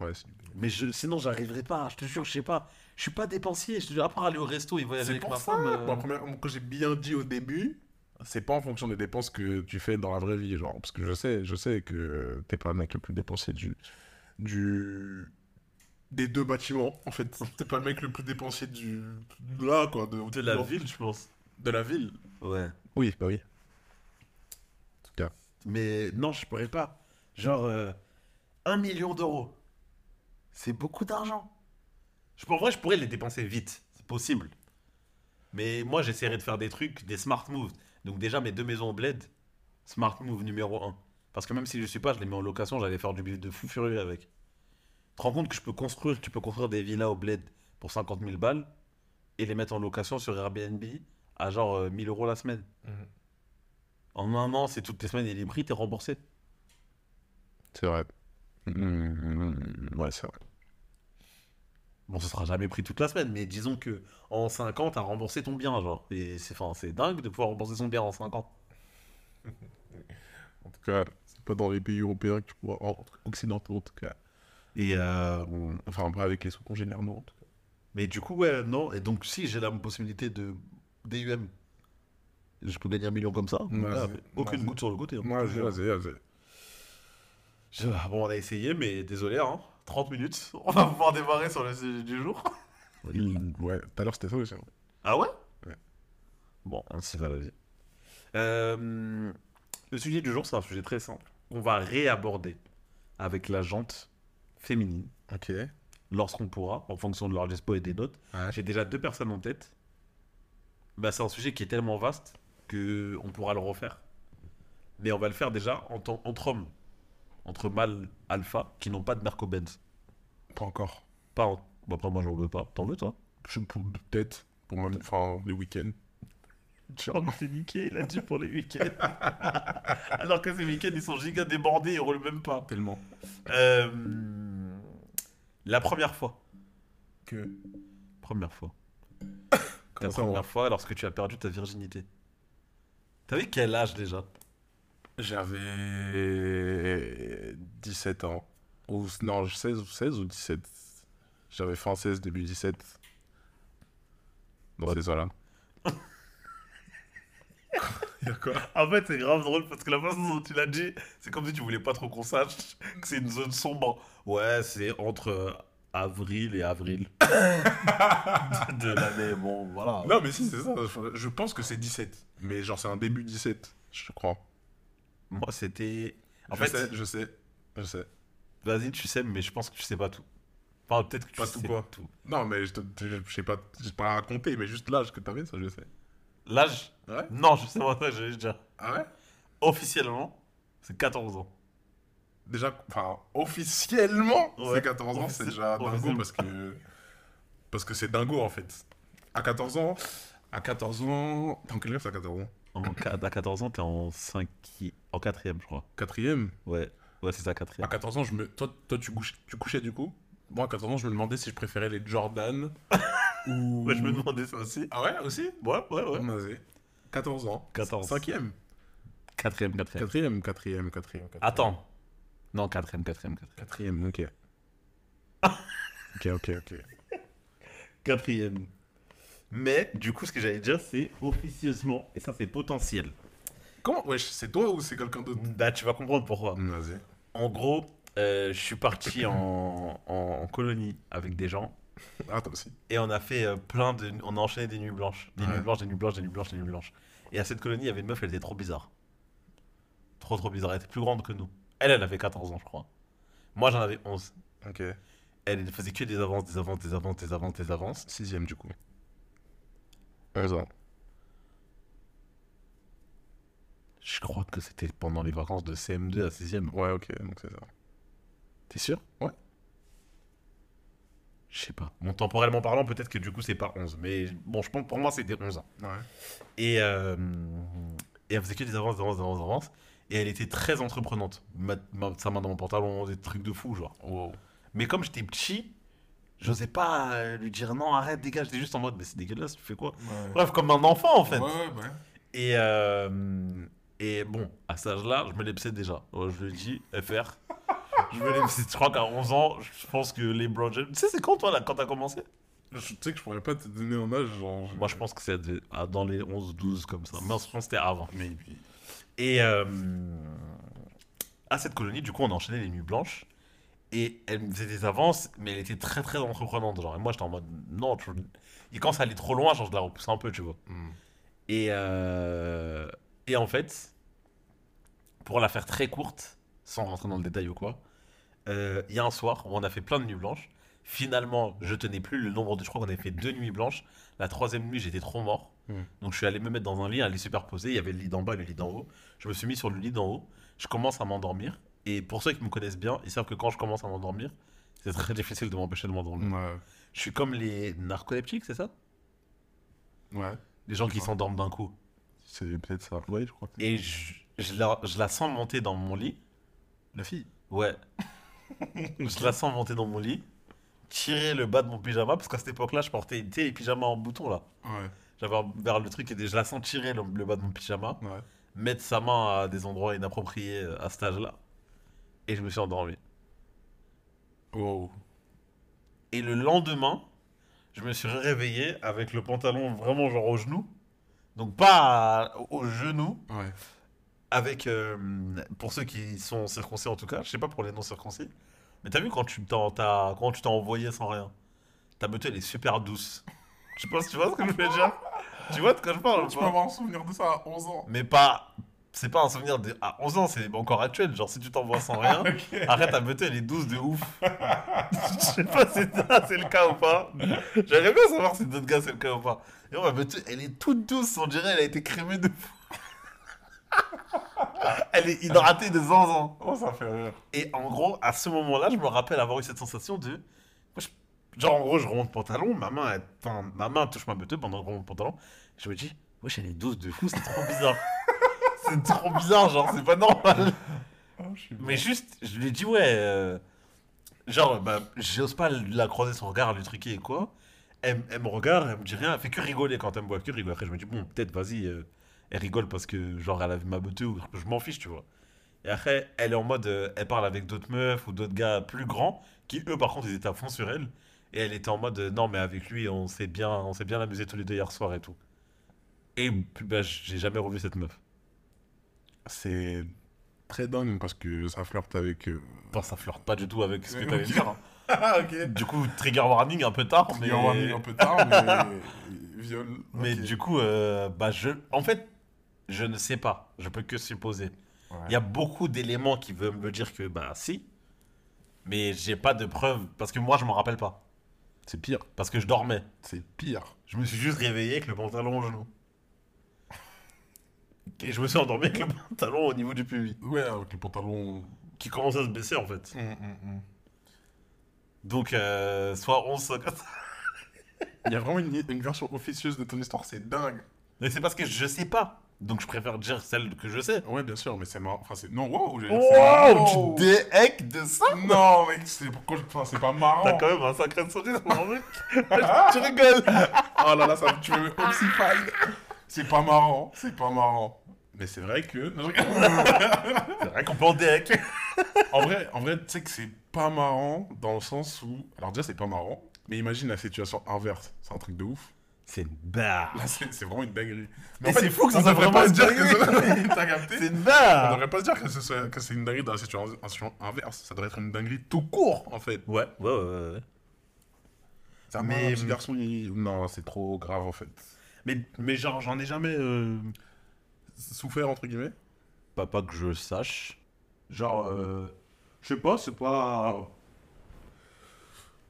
Ouais, c'est Mais je, sinon, j'arriverai pas. Je te jure, je sais pas. Je suis pas dépensier. Je te jure, à part aller au resto et voyager C'est avec pour ma ça. femme. euh, Bon, première- quand j'ai bien dit au début, c'est pas en fonction des dépenses que tu fais dans la vraie vie, genre. Parce que je sais, je sais que t'es pas le mec le plus dépensier du, du, des deux bâtiments. En fait, t'es pas le mec le plus dépensier du, de là, quoi, de, de la ville, je pense. de la ville. Ouais. Oui, bah oui. En tout cas. Mais non, je pourrais pas. Genre, euh, un million d'euros. C'est beaucoup d'argent. Je, en vrai, je pourrais les dépenser vite. C'est possible. Mais moi, j'essaierai de faire des trucs, des smart moves. Donc, déjà, mes deux maisons au bled, smart move numéro un. Parce que même si je suis pas, je les mets en location, j'allais faire du bif de fou furieux avec. Tu te rends compte que je peux construire, tu peux construire des villas au bled pour 50 000 balles et les mettre en location sur Airbnb à genre euh, 1000 euros la semaine. En un an, c'est toutes les semaines et les prix, t'es remboursé. C'est vrai. Mmh, ouais, c'est vrai. Bon, ce sera jamais pris toute la semaine, mais disons que en 5 ans, t'as remboursé ton bien, genre. Et c'est c'est dingue de pouvoir rembourser son bien en 5 ans. En tout cas, pas dans les pays européens que tu pourras. en- occidentaux, en tout cas. Et euh, Enfin, pas avec les sous congénères, non. en tout cas. mais du coup, ouais, non. Et donc, si j'ai la possibilité de DUM, je peux gagner un million comme ça. Mais aucune goutte sur le côté. hein. Ouais, vas-y, vas-y, vas-y. Je- Bon, on a essayé, mais désolé, hein. 30 minutes. On va pouvoir démarrer sur le sujet du jour. Ouais, tout à l'heure c'était ça aussi. hein. Ah ouais? Ouais. Bon, c'est pas la vie. Euh, le sujet du jour, c'est un sujet très simple. On va réaborder avec la jante féminine Ok. lorsqu'on pourra, en fonction de leur dispo et des notes. Ouais. J'ai déjà deux personnes en tête. Bah, c'est un sujet qui est tellement vaste que on pourra le refaire. Mais on va le faire déjà en entre hommes, entre mâles alpha qui n'ont pas de Merco-Benz. Pas encore. Pas en... bon, après, moi, j'en veux pas. T'en veux, toi Je pour- Peut-être. Pour moi, enfin, les week-ends. On s'est niqué, il a dit pour les week-ends. Alors que ces week-ends, ils sont giga débordés, ils roulent même pas. Tellement. Euh, la première fois. Que. Première fois. Ta ça, on première fois lorsque tu as perdu ta virginité. T'avais quel âge déjà? J'avais 17 ans. Ou, non, 16, ou 16 ou 17. J'avais fin 16, début 17. Dans ces quoi En fait, c'est grave drôle parce que la façon dont tu l'as dit, c'est comme si tu voulais pas trop qu'on sache que c'est une zone sombre. Ouais, c'est entre euh, avril et avril de l'année. Bon, voilà. Non, mais si, c'est ça. Je pense que c'est 17. Mais genre, c'est un début 17, je crois. Moi, c'était. En je fait, sais, je sais. Je sais. vas-y, tu sais, mais je pense que tu sais pas tout. Enfin, peut-être que tu Pas sais tout quoi tout. Non, mais je, te, je, je sais pas, raconté, mais juste l'âge que t'avais, ça je sais. L'âge Ouais Non, je sais pas, ça, je vais dire. Ah ouais Officiellement, c'est 14 ans. Déjà, enfin, officiellement, Ouais. c'est 14 ans, c'est Offici- déjà dingo officiellement. parce que. Parce que c'est dingo en fait. À 14 ans. À 14 ans. T'es en quelle classe à 14 ans? En, à 14 ans, t'es en 5 en 4 je crois. Quatrième? Ouais, ouais, c'est ça, À 4 14 ans, je me... toi, toi tu, couchais, tu couchais du coup? Moi, à 14 ans, je me demandais si je préférais les Jordan ou. Ouais, je me demandais ça aussi. Ah ouais, aussi Ouais, ouais, ouais. Vas-y. 14 ans. 14. Cinquième. 4ème, 4ème. Quatrième, quatrième, quatrième. quatrième. Attends. Non, 4ème, 4ème, 4ème. Quatrième, ok. ok, ok, ok. Quatrième. Mais, du coup, ce que j'allais dire, c'est officieusement, et ça, c'est potentiel. Comment Wesh, c'est toi ou c'est quelqu'un d'autre? Bah, tu vas comprendre pourquoi. Vas-y. En gros, euh, je suis parti en, en- en colonie avec des gens Ah, toi aussi. Et on a fait euh, plein de. On a enchaîné des nuits blanches. Des Ouais. nuits blanches, des nuits blanches, des nuits blanches, des nuits blanches. Et à cette colonie, il y avait une meuf, elle était trop bizarre. Trop, trop bizarre. Elle était plus grande que nous. Elle, elle avait 14 ans, je crois. Moi, j'en avais 11. Ok. Elle elle faisait que des avances, des avances, des avances, des avances, des avances. Sixième, du coup. Ça. Je crois que c'était pendant les vacances de CM2 à 6ème. Ouais, ok, donc c'est ça. T'es sûr? Ouais. Je sais pas. Bon, temporellement parlant, peut-être que du coup, c'est pas 11. Mais bon, je pense pour moi, c'était 11 ans. Ouais. Et, euh, et elle faisait que des avances, des avances, des avances, des avances. Et elle était très entreprenante. Ma- ma- sa main dans mon pantalon, des trucs de fou, genre. Wow. Mais comme j'étais petit, j'osais pas euh, lui dire non, arrête, dégage. J'étais juste en mode, mais c'est dégueulasse, tu fais quoi? Ouais. Bref, comme un enfant en fait. Ouais, ouais. Et, euh, et bon, à cet âge-là, je me l'épsais déjà. Je le dis, FR. Je l'épsais. Je crois qu'à 11 ans, je pense que les Brown James. Tu sais, c'est quand toi, là, quand t'as commencé? Je- Tu sais que je pourrais pas te donner un âge, genre. Moi, je pense que c'est dans les 11, 12, comme ça. Mais je pense que c'était avant. Et euh, à cette colonie, du coup, on a enchaîné les nuits blanches. Et elle me faisait des avances, mais elle était très très entreprenante. Genre, et moi, j'étais en mode non, tu... et quand ça allait trop loin, genre, je la repoussais un peu, tu vois. Hmm. Et, euh, et en fait, pour la faire très courte, sans rentrer dans le détail ou quoi, euh, il y a un soir où on a fait plein de nuits blanches. Finalement, je tenais plus le nombre de. Je crois qu'on avait fait deux nuits blanches. La troisième nuit, j'étais trop mort. Hmm. Donc je suis allé me mettre dans un lit, un lit superposé. Il y avait le lit d'en bas et le lit d'en haut. Je me suis mis sur le lit d'en haut. Je commence à m'endormir. Et pour ceux qui me connaissent bien, ils savent que quand je commence à m'endormir, c'est très difficile de m'empêcher de m'endormir. Ouais. Je suis comme les narcoleptiques, c'est ça? Ouais. Les gens qui s'endorment d'un coup. C'est peut-être ça. Ouais, je crois que Et je, je la, je la sens monter dans mon lit. La fille? Ouais. je la sens monter dans mon lit. Tirer le bas de mon pyjama, parce qu'à cette époque-là, je portais les pyjamas en bouton là. Ouais. J'avais vers le truc et je la sens tirer le, le bas de mon pyjama, Ouais. mettre sa main à des endroits inappropriés euh, à cet âge-là. Et je me suis endormi. Wow. Et le lendemain, je me suis réveillé avec le pantalon vraiment genre au genou. Donc pas à- au genou, Ouais. Avec euh, pour ceux qui sont circoncis en tout cas, je sais pas pour les non circoncis, mais t'as vu quand tu t'as- quand tu t'es envoyé sans rien, ta beauté elle est super douce. Je si tu vois ce que je veux dire. Tu vois de quoi je parle Tu peux avoir un souvenir de ça à 11 ans. Mais pas c'est pas un souvenir de à 11 ans, c'est encore actuel, genre si tu t'envoies sans rien, arrête ta beauté elle est douce de ouf. Je sais pas si c'est le cas ou pas. J'aimerais bien savoir si d'autres gars c'est le cas ou pas. Et moi, ma beauté elle est toute douce, on dirait elle a été crémée de fou. Elle est hydratée de zanzan. Oh, ça fait rire. Et en gros, à ce moment-là, je me rappelle avoir eu cette sensation de. Moi, je- Genre, en gros, je remonte le pantalon, ma main, elle- enfin, ma main touche ma beuteuse pendant que je remonte le pantalon. Je me dis, wesh, elle est douce de fou, c'est trop bizarre. c'est trop bizarre, genre, c'est pas normal. Oh, Mais juste, je lui ai dit, ouais. euh, Genre, bah, j'ose pas la croiser son regard, lui truquer et quoi. Elle, elle me regarde, elle me dit rien, elle fait que rigoler quand elle me voit, que rigoler. Après, je me dis, bon, peut-être, vas-y, euh, elle rigole parce que, genre, elle a vu ma beauté ou je m'en fiche, tu vois. Et après, elle est en mode, euh, elle parle avec d'autres meufs ou d'autres gars plus grands qui, eux, par contre, ils étaient à fond sur elle. Et elle était en mode, euh, non, mais avec lui, on s'est bien, on s'est bien amusé tous les deux hier soir et tout. Et puis, bah, j'ai jamais revu cette meuf. C'est très dingue parce que ça flirte avec. euh, Enfin, ça flirte pas du tout avec ce que t'allais ok. dire. hein. Ah, ok. Du coup, trigger warning un peu tard, mais, Mais... Mis un peu tard, mais. Viol. mais du coup, euh, bah je, en fait, je ne sais pas. Je peux que supposer. Ouais. Il y a beaucoup d'éléments qui veulent me dire que bah si, mais j'ai pas de preuves parce que moi je m'en rappelle pas. C'est pire. Parce que je dormais. C'est pire. Je me suis juste réveillé avec le pantalon au genou. Et je me suis endormi avec le pantalon au niveau du pubis, Ouais, avec le pantalon. qui commence à se baisser en fait. Hum, hum, hum. Donc, euh, soit 11, soit 4. Il y a vraiment une, une version officieuse de ton histoire, c'est dingue. Mais c'est parce que je sais pas. Donc je préfère dire celle que je sais. Ouais, bien sûr, mais c'est marrant. Enfin, c'est. Non, wow, j'ai-. Oh, tu déhèques de ça? Non, mec, c'est pourquoi je... enfin, c'est pas marrant. T'as quand même un sacré sourire, mon mec. tu rigoles. Oh là là, ça me tue me oxyfile. C'est pas marrant, c'est pas marrant. Mais c'est vrai que. C'est vrai qu'on peut en déhèque. en vrai, en vrai tu sais que c'est pas marrant dans le sens où. Alors, déjà, c'est pas marrant, mais imagine la situation inverse. C'est un truc de ouf. C'est une barre. C'est vraiment une dinguerie. Mais c'est fou que ça on soit vraiment une dinguerie. T'as capté C'est une On barre. devrait pas se dire que, ce c'est une dinguerie dans la situation, inverse. Ça devrait être une dinguerie tout court, en fait. Ouais, ouais, ouais. ouais. Ça Mais- petit garçon, il- non, c'est trop grave en fait. Mais, mais genre, j'en ai jamais euh, souffert entre guillemets. Pas, pas que je sache. Genre, euh, je sais pas, c'est pas.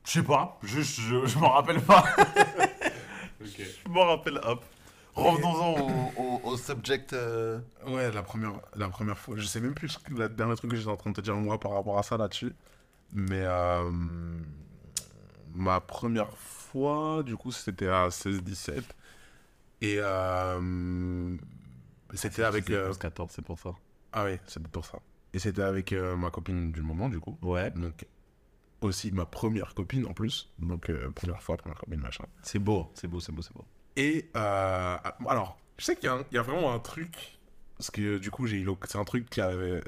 Je sais pas, juste, je, je m'en rappelle pas. Je m'en rappelle, hop. Revenons-en au, au- au subject. euh, Ouais, la première, la première fois. Je sais même plus le dernier truc que j'étais en train de te dire moi par rapport à ça là-dessus. Mais euh, ma première fois, du coup, c'était à 16-17. Et euh, c'était avec. euh, 14, c'est pour ça. Ah oui, c'était pour ça. Et c'était avec euh, ma copine du moment, du coup. Ouais. Donc, aussi ma première copine en plus. Donc, euh, première fois, première copine, machin. C'est beau, c'est beau, c'est beau, c'est beau. Et euh, alors, je sais qu'il y, a y vraiment un truc. Parce que du coup, j'ai c'est un truc qui avait.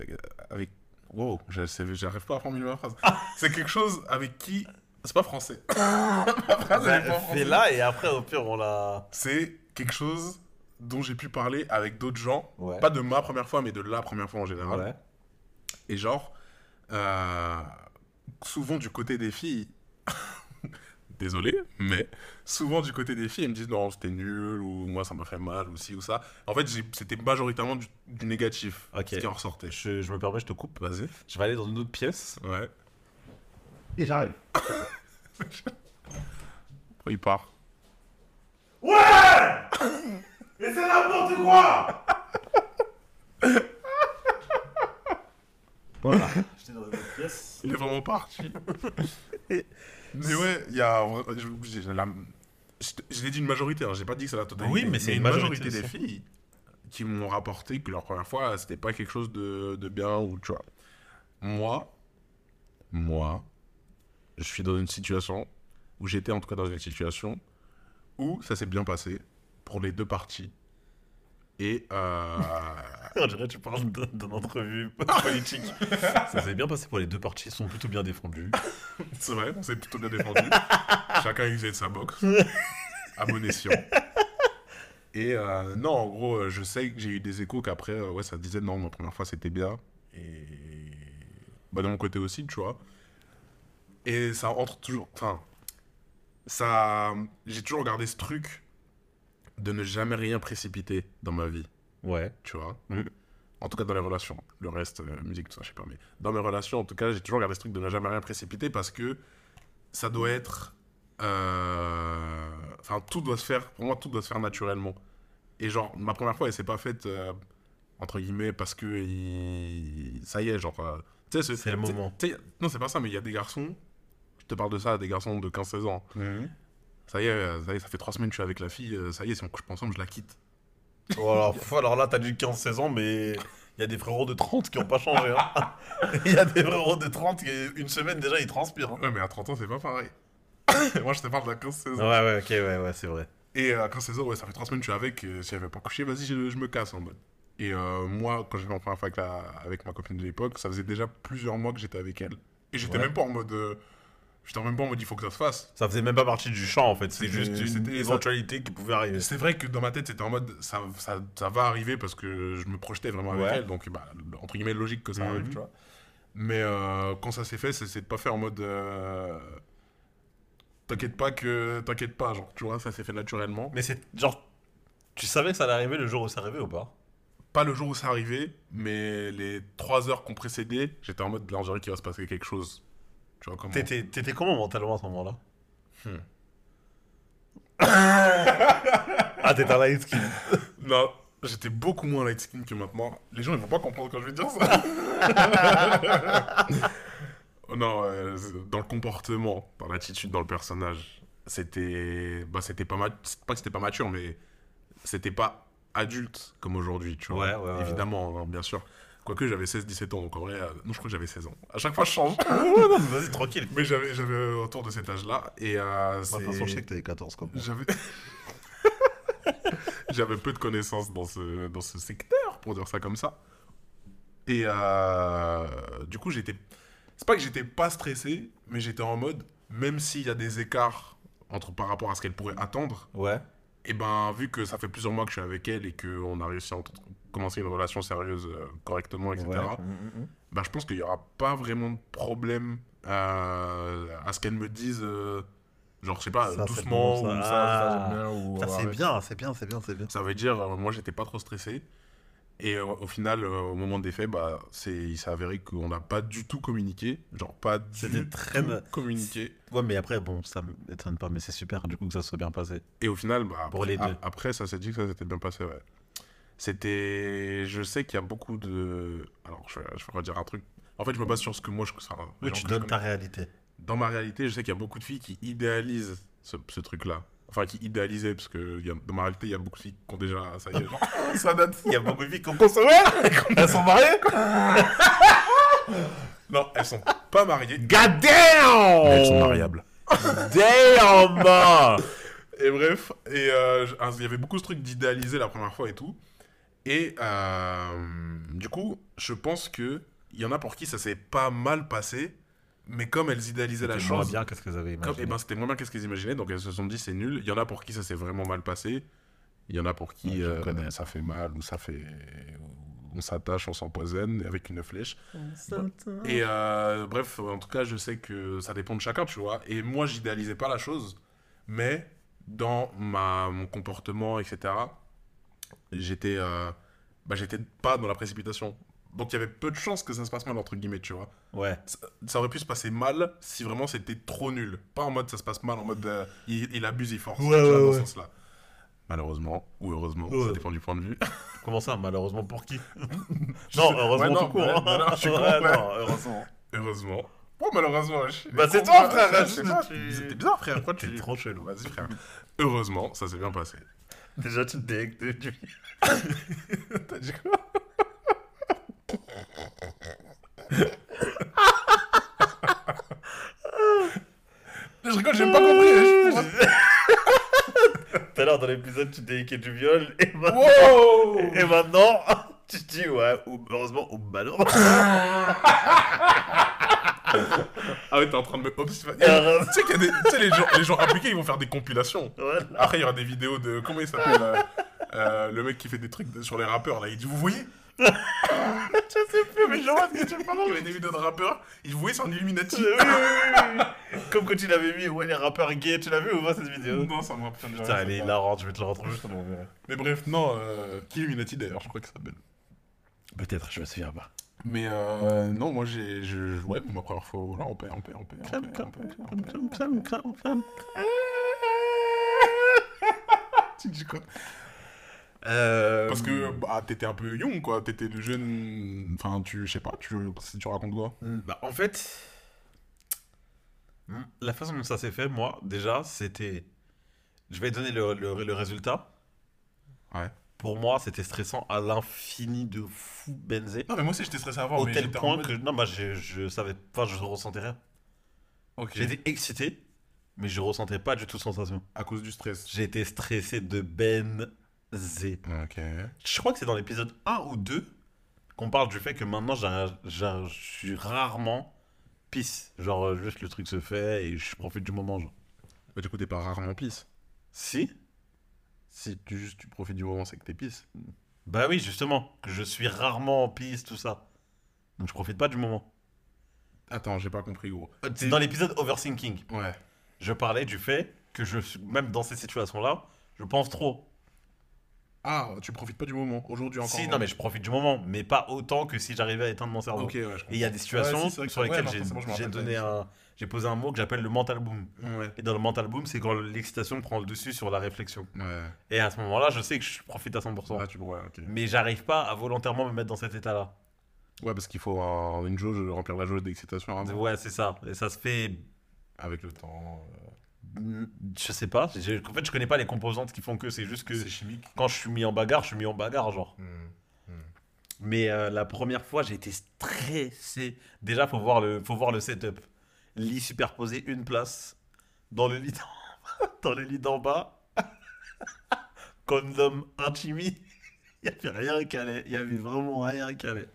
Avec. Wow, j'arrive pas à formuler ma phrase. c'est quelque chose avec qui. C'est pas français. Ma phrase, pas là et après, au pire, on l'a. C'est quelque chose dont j'ai pu parler avec d'autres gens. Ouais. Pas de ma première fois, mais de la première fois en général. Ouais. Et genre, euh, souvent du côté des filles, désolé, mais souvent du côté des filles, elles me disent non, c'était nul, ou moi ça m'a fait mal, ou ci ou ça. En fait, c'était majoritairement du, du négatif, ce qui en ressortait. Je, je me permets, je te coupe. Vas-y. Je vais aller dans une autre pièce. Ouais. Et j'arrive. Il part. Mais c'est n'importe quoi Voilà. J'étais dans une Il est vraiment parti. mais ouais, il y a. Je, je- la- je te- je l'ai dit une majorité, hein, j'ai pas dit que c'est la totalité. Oui, mais c'est une une majorité, majorité, des filles qui m'ont rapporté que leur première fois, c'était pas quelque chose de, de bien ou tu vois. Moi, moi, je suis dans une situation où j'étais en tout cas dans une situation où ça s'est bien passé pour les deux parties. Et euh, On dirait que tu parles d'un- d'une entrevue politique. Ça s'est bien passé pour les deux parties, ils sont plutôt bien défendus. c'est vrai, on s'est plutôt bien défendu. Chacun de sa boxe. À bon escient. Et euh, non, en gros, euh, je sais que j'ai eu des échos qu'après, euh, ouais, ça disait non, ma première fois c'était bien. Et bah, de mon côté aussi, tu vois. Et ça entre toujours. Enfin, ça. J'ai toujours gardé ce truc de ne jamais rien précipiter dans ma vie, Ouais. tu vois. Mhm. En tout cas dans les relations. Le reste, euh, musique, tout ça, je sais pas. Mais dans mes relations, en tout cas, j'ai toujours gardé ce truc de ne jamais rien précipiter parce que ça doit être. euh, Enfin, tout doit se faire. Pour moi, tout doit se faire naturellement. Et genre, ma première fois, elle s'est pas faite, euh, entre guillemets, parce que. il- Ça y est, genre. euh, tu sais, ce- C'est le moment. Non, c'est pas ça, mais il y a des garçons. Je te parle de ça, des garçons de 15-16 ans. Ça y est, euh, ça y est, ça fait 3 semaines que je suis avec la fille. euh, Ça y est, si on couche pas ensemble, je la quitte. Bon, alors, là, t'as du 15-16 ans, mais il y a des frérots de 30 qui ont pas changé. hein. Il y a des frérots de 30 qui, une semaine déjà, ils transpirent. hein. Ouais, mais à 30 ans, c'est pas pareil. Moi, je te parle de la 15-16 Ouais, ans. ouais, ok, ouais, ouais, c'est vrai. Et à 15-16 ans, ouais, ça fait 3 semaines que je suis avec. euh, si elle veut pas coucher, vas-y, je, je me casse en mode. Et euh, moi, quand j'étais en première fois avec, la, avec ma copine de l'époque, ça faisait déjà plusieurs mois que j'étais avec elle. Et j'étais Ouais. même pas en mode. euh, j'étais même pas en mode il faut que ça se fasse. Ça faisait même pas partie du champ, en fait. C'est C'était- juste une éventualité qui pouvait arriver. C'est vrai que dans ma tête, c'était en mode ça, ça, ça va arriver parce que je me projetais vraiment avec elle. Donc, bah, entre guillemets, logique que ça Mhm. arrive, tu vois. Mais euh, quand ça s'est fait, c'est de pas faire en mode. euh, T'inquiète pas que. T'inquiète pas, genre, tu vois, ça s'est fait naturellement. Mais c'est genre. Tu savais que ça allait arriver le jour où ça arrivait ou pas? Pas le jour où ça arrivait, mais les trois heures qu'on précédait, j'étais en mode là, on qu'il va se passer quelque chose. Tu vois comment T'étais t'étais comment mentalement à ce moment-là? Hmm. Ah, t'étais un light skin. Non, j'étais beaucoup moins light skin que maintenant. Les gens ils vont pas comprendre quand je vais dire ça. non, euh, dans le comportement, dans l'attitude, dans le personnage, c'était, bah c'était pas ma- c'est pas que c'était pas mature, mais c'était pas adulte comme aujourd'hui, tu vois. Ouais, ouais, ouais, Évidemment, hein, bien sûr. Quoique j'avais 16-17 ans, donc en vrai, euh, non, je crois que j'avais 16 ans. À chaque fois, je change. Vas-y, tranquille. mais j'avais, j'avais autour de cet âge-là. Et euh, De c'est- toute façon, je sais que t'avais 14 comme moi. j'avais... J'avais peu de connaissances dans ce, dans ce secteur, pour dire ça comme ça. Et euh, du coup, j'étais... C'est pas que j'étais pas stressé, mais j'étais en mode, même s'il y a des écarts entre, par rapport à ce qu'elle pourrait attendre, Ouais. et ben, vu que ça fait plusieurs mois que je suis avec elle et qu'on a réussi à entre- commencer une relation sérieuse euh, correctement, etc., bah, je pense qu'il n'y aura pas vraiment de problème euh, à ce qu'elle me dise euh, Genre, je sais pas, Ça, doucement, bon, ça. ou ça, Ah. ça, j'aime bien, ou. Ça, c'est ouais. bien, c'est bien, c'est bien, c'est bien. Ça veut dire, euh, moi, j'étais pas trop stressé. Et euh, au final, euh, au moment des faits, bah, c'est, il s'est avéré qu'on n'a pas du tout communiqué. Genre, pas du très tout communiqué. Ouais, mais après, bon, ça m'étonne pas, mais c'est super du coup que ça soit bien passé. Et au final, bah, Pour après, les deux. après, ça s'est dit que ça s'était bien passé, ouais. C'était. Je sais qu'il y a beaucoup de. Alors, je vais, je vais redire un truc. En fait, je me base sur ce que moi je. enfin, Oui, tu donnes ta réalité. Dans ma réalité, je sais qu'il y a beaucoup de filles qui idéalisent ce, ce truc-là. Enfin, qui idéalisaient, parce que il y a- dans ma réalité, il y a beaucoup de filles qui ont déjà. Ça y est, genre, ça date. Il y a beaucoup de filles qui ont Elles sont mariées Non, elles sont pas mariées. God damn Mais elles sont mariables. Damn Et bref, et euh, je- il y avait beaucoup ce truc d'idéaliser la première fois et tout. Et euh, du coup, je pense que il y en a pour qui ça s'est pas mal passé, mais comme elles idéalisaient la C'était moins chose, bien qu'est-ce qu'elles avaient comme, imaginé. et ben c'était moins bien qu'est-ce qu'ils imaginaient, donc elles se sont dit c'est nul. Il y en a pour qui ça s'est vraiment mal passé, il y en a pour qui Ouais, euh, connais. ça fait mal ou ça fait, on s'attache, on s'empoisonne avec une flèche. Et euh, bref, en tout cas, je sais que ça dépend de chacun, tu vois. Et moi, j'idéalisais pas la chose, mais dans ma, mon comportement, etc., j'étais euh, bah, j'étais pas dans la précipitation. Donc il y avait peu de chances que ça se passe mal, entre guillemets, tu vois. Ouais. Ça, ça aurait pu se passer mal si vraiment c'était trop nul. Pas en mode ça se passe mal, en mode euh, il, il abuse, il force. Ouais, tu vois, ouais, dans ouais. ce sens-là. Malheureusement, ou heureusement, Ouais. ça dépend du point de vue. Comment ça, malheureusement pour qui? Non, heureusement Ouais, non, tout court. ouais, hein. non, non, je suis con, Ouais, ouais. non, heureusement. Heureusement. Bon, malheureusement, je... Bah, c'est toi, frère, sais tu- C'était bizarre, frère. Pourquoi tu. T'es trop chelou. Vas-y, frère. Heureusement, ça s'est bien passé. Déjà, tu te dé- tu- T'as dit quoi? Je rigole, j'ai pas compris. je- Tout à l'heure, dans l'épisode, tu t'es du viol. Et, ma- Wow et maintenant, tu te dis, ouais, ou- heureusement ou malheureusement. Ah ouais, t'es en train de me. Oups, tu sais qu'il y a des. Tu sais, les gens, les gens impliqués, ils vont faire des compilations. Voilà. Après, il y aura des vidéos de. Comment il s'appelle euh, euh, Le mec qui fait des trucs de- sur les rappeurs, là. Il dit Vous voyez? Je sais plus, mais je vois ce que tu parles. Il y avait des vidéos de rappeurs. Il c'est un Illuminati. Oui, oui, oui, oui. Comme quand tu l'avais mis, ouais, les rappeurs gays, tu l'as vu ou pas cette vidéo? Non, ça me rappelle. Putain, elle est hilarante, je vais te le retrouver. Mais bref, non. Euh, Illuminati d'ailleurs, je crois que ça s'appelle. Peut-être, je me souviens pas. Mais euh, non, moi j'ai. Je, ouais, ma première fois, voilà, on paie, on paie, on paie. Tu dis quoi Euh... Parce que bah, t'étais un peu young, quoi. T'étais le jeune. Enfin, tu. Je sais pas, tu, tu racontes quoi Bah, en fait, la façon dont ça s'est fait, moi, déjà, c'était. Je vais donner le, le- le résultat. Ouais. Pour moi, c'était stressant à l'infini de fou benzé. Non, mais moi aussi j'étais stressé avant. Au mais tel point mode- que. Non, bah, je, je savais pas, je ressentais rien. Ok. J'étais excité, mais je ressentais pas du tout de sensation. À cause du stress. J'étais stressé de benzé. Ok. Je crois que c'est dans l'épisode 1 ou 2 qu'on parle du fait que maintenant, j'ai- j'ai- je suis rarement pisse. Genre, euh, juste le truc se fait et je profite du moment. Genre. Bah, du coup, t'es pas rarement pisse. Si Si tu, juste, tu profites du moment, c'est que t'es pisse. Bah oui, justement, que je suis rarement en pisse, tout ça. Donc je profite pas du moment. Attends, j'ai pas compris, gros. C'est dans l'épisode Overthinking. Ouais. Je parlais du fait que je suis, même dans ces situations-là, je pense trop. Ah, tu profites pas du moment. Aujourd'hui encore. Si, non, mais je profite du moment, mais pas autant que si j'arrivais à éteindre mon cerveau. Ouais, Et il y a des situations Ouais, si, sur ouais, lesquelles j'ai donné un. J'ai posé un mot que j'appelle le mental boom. Et dans le mental boom, c'est quand l'excitation prend le dessus sur la réflexion. Et à ce moment-là, je sais que je profite à 100%. Ah, tu ouais, ok. Mais j'arrive pas à volontairement me mettre dans cet état-là. Ouais, parce qu'il faut euh, une jauge, remplir la jauge d'excitation avant. Ouais, c'est ça. Et ça se fait Avec le temps. euh, Je sais pas. En fait, je connais pas les composantes qui font que. C'est juste que C'est chimique. quand je suis mis en bagarre, je suis mis en bagarre, genre. Hmm. Mais euh, la première fois, j'ai été stressé. Déjà, faut voir le, faut voir le setup. Lit superposé, une place. Dans le lit d'en dans le lit d'en bas. Condom intimi. Il y avait rien qui allait. Il y avait vraiment rien qui allait.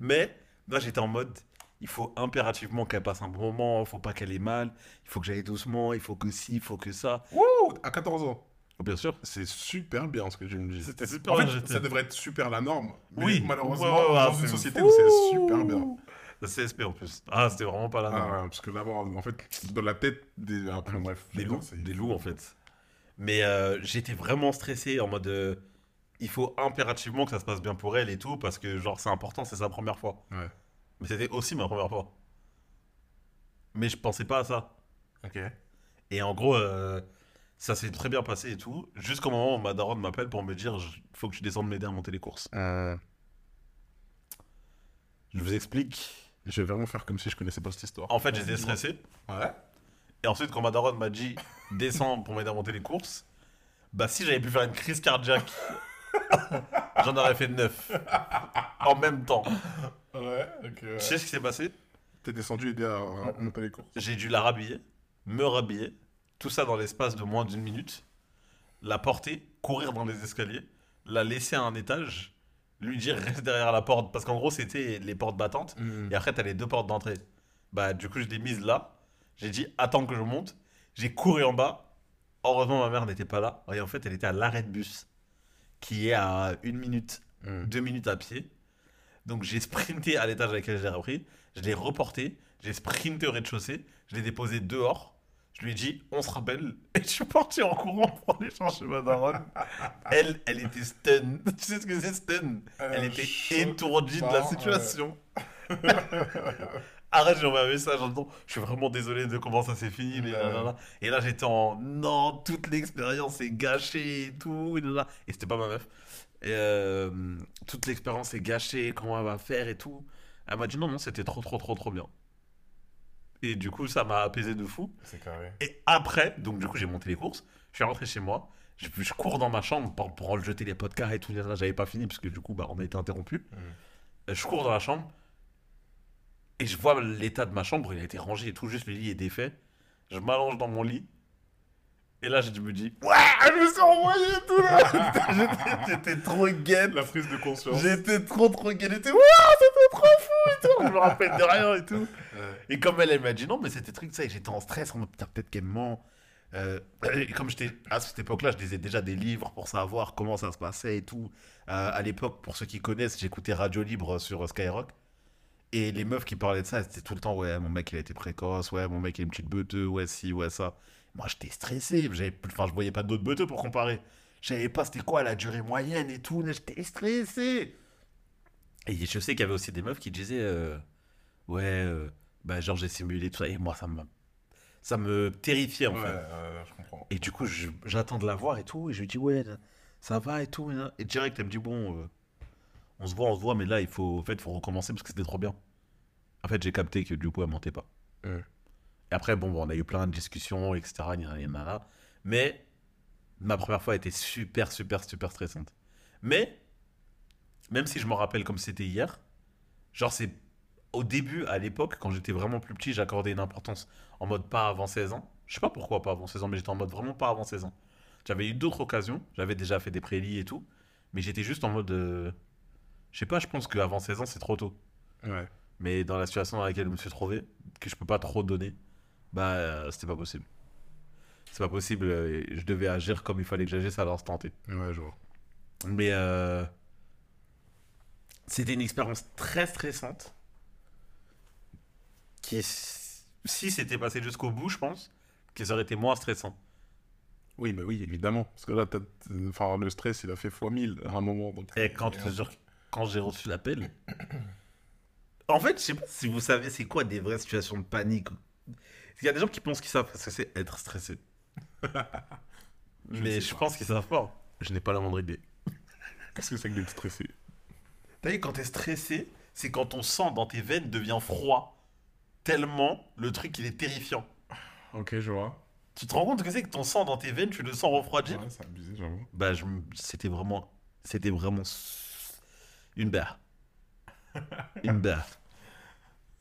Mais moi, j'étais en mode. Il faut impérativement qu'elle passe un bon moment. Il faut pas qu'elle ait mal. Il faut que j'aille doucement. Il faut que ci, il faut que ça. Wouh À 14 ans. Oh, bien sûr. C'est super bien ce que tu me dis. C'était super En fait, ça devrait être super la norme. Mais Oui. malheureusement, Ouais, ouais, ouais, dans une c'est société fou. où c'est super bien. La CSP en plus. Ah, c'était vraiment pas là. Ah ouais, parce que d'abord, en fait, dans la tête des. Ah, bon, bref. Des loups, des loups en fait. Mais euh, j'étais vraiment stressé en mode. euh, il faut impérativement que ça se passe bien pour elle et tout, parce que genre c'est important, c'est sa première fois. Ouais. Mais c'était aussi ma première fois. Mais je pensais pas à ça. Ok. Et en gros, euh, ça s'est très bien passé et tout, jusqu'au moment où ma daronne m'appelle pour me dire il faut que tu descendes m'aider à monter les courses. Euh, Je vous explique. je vais vraiment faire comme si je connaissais pas cette histoire. En fait, j'étais stressé. Ouais. Et ensuite, quand ma daronne m'a dit descends pour m'aider à monter les courses, bah si j'avais pu faire une crise cardiaque, j'en aurais fait neuf. En même temps. Ouais, ok. Tu sais ce qui s'est passé? T'es descendu aider à, à monter les courses. J'ai dû la rhabiller, me rhabiller, tout ça dans l'espace de moins d'une minute, la porter, courir dans les escaliers, la laisser à un étage, lui dire reste derrière la porte, parce qu'en gros c'était les portes battantes, et après t'as les deux portes d'entrée. Bah du coup je l'ai mise là, j'ai dit attends que je monte, j'ai couru en bas, heureusement ma mère n'était pas là, et en fait elle était à l'arrêt de bus, qui est à une minute Mm. deux minutes à pied. Donc j'ai sprinté à l'étage avec lequel j'ai repris, je l'ai reporté, j'ai sprinté au rez-de-chaussée, je l'ai déposé dehors, je lui ai dit on se rappelle, et je suis parti en courant pour aller chercher ma daronne. Elle, elle était stun. Tu sais ce que c'est stun Elle était étourdie de la situation. Arrête, j'ai envoyé un message en disant Je suis vraiment désolé de comment ça s'est fini. mais nanana. Et là, j'étais en Non, toute l'expérience est gâchée et tout. Et. Et c'était pas ma meuf. Et euh, toute l'expérience est gâchée, comment elle va faire et tout. Elle m'a dit Non, non, c'était trop, trop, trop, trop bien. Et du coup, ça m'a apaisé de fou. C'est carré. Et après, donc du coup, j'ai monté les courses. Je suis rentré chez moi. Je, je cours dans ma chambre pour, pour jeter les podcasts et tout. Là, J'avais pas fini parce que du coup, bah, on a été interrompu. Euh, Je cours dans la chambre. Et je vois l'état de ma chambre. Il a été rangé et tout. Juste le lit est défait. Je m'allonge dans mon lit. Et là, je me dis Ouais, je me suis envoyé et tout là. J'étais- trop gaine. La prise de conscience. J'étais trop trop gaine. J'étais Waouh, c'était trop fou et tout. Je me rappelle de rien et tout. Ouais. Et comme elle, elle m'a dit non, mais c'était truc, ça, et j'étais en stress, en mode putain, peut-être qu'elle me ment. Euh, et comme j'étais à cette époque-là, je lisais déjà des livres pour savoir comment ça se passait et tout. Euh, à l'époque, pour ceux qui connaissent, j'écoutais Radio Libre sur Skyrock. Et les meufs qui parlaient de ça, c'était tout le temps ouais, mon mec il a été précoce, ouais, mon mec il a une petite beuteux, ouais, si, ouais, ça. Moi j'étais stressé, enfin, je voyais pas d'autres beuteux pour comparer. Je savais pas c'était quoi la durée moyenne et tout, mais j'étais stressé. Et je sais qu'il y avait aussi des meufs qui disaient euh, ouais, euh, bah genre j'ai simulé tout ça, et moi ça me, ça me terrifiait en Ouais, fait. euh, je comprends. Et du coup, j'attends de la voir et tout. Et je lui dis, ouais, ça va et tout. Et, direct, elle me dit, bon, euh, on se voit, on se voit, mais là, il faut, en fait, faut recommencer parce que c'était trop bien. En fait, j'ai capté que du coup, elle mentait pas. Et après, bon, bon, on a eu plein de discussions, etc. Mais ma première fois était super, super, super stressante. Mais, même si je me rappelle comme c'était hier, genre, c'est au début, à l'époque, quand j'étais vraiment plus petit, j'accordais une importance en mode pas avant 16 ans. Je sais pas pourquoi pas avant 16 ans, mais j'étais en mode vraiment pas avant 16 ans. J'avais eu d'autres occasions, j'avais déjà fait des prélis et tout, mais j'étais juste en mode. euh, Je sais pas, je pense qu'avant 16 ans, c'est trop tôt. Ouais. Mais dans la situation dans laquelle je me suis trouvé, que je peux pas trop donner, bah, euh, c'était pas possible. C'est pas possible, euh, je devais agir comme il fallait que j'agisse à l'instant T. Ouais, je vois. Mais euh, c'était une expérience très stressante. Qui, si c'était passé jusqu'au bout, je pense, que ça aurait été moins stressant. Oui, mais oui, évidemment. Parce que là, enfin, le stress, il a fait x 1000 à un moment. Donc... Et quand, quand j'ai reçu l'appel. En fait, je sais pas si vous savez c'est quoi des vraies situations de panique? Il y a des gens qui pensent qu'ils savent ce que c'est être stressé. Je Mais je pas. pense qu'ils savent pas. Je n'ai pas la moindre idée. Qu'est-ce que c'est que d'être stressé T'as vu, quand t'es stressé, c'est quand ton sang dans tes veines devient froid. Tellement le truc il est terrifiant. Ok, je vois. Tu te rends compte que c'est que ton sang dans tes veines, tu le sens refroidir? Ouais, c'est abusé, j'avoue. Bah, je c'était vraiment. C'était vraiment. Une barre. Une barre.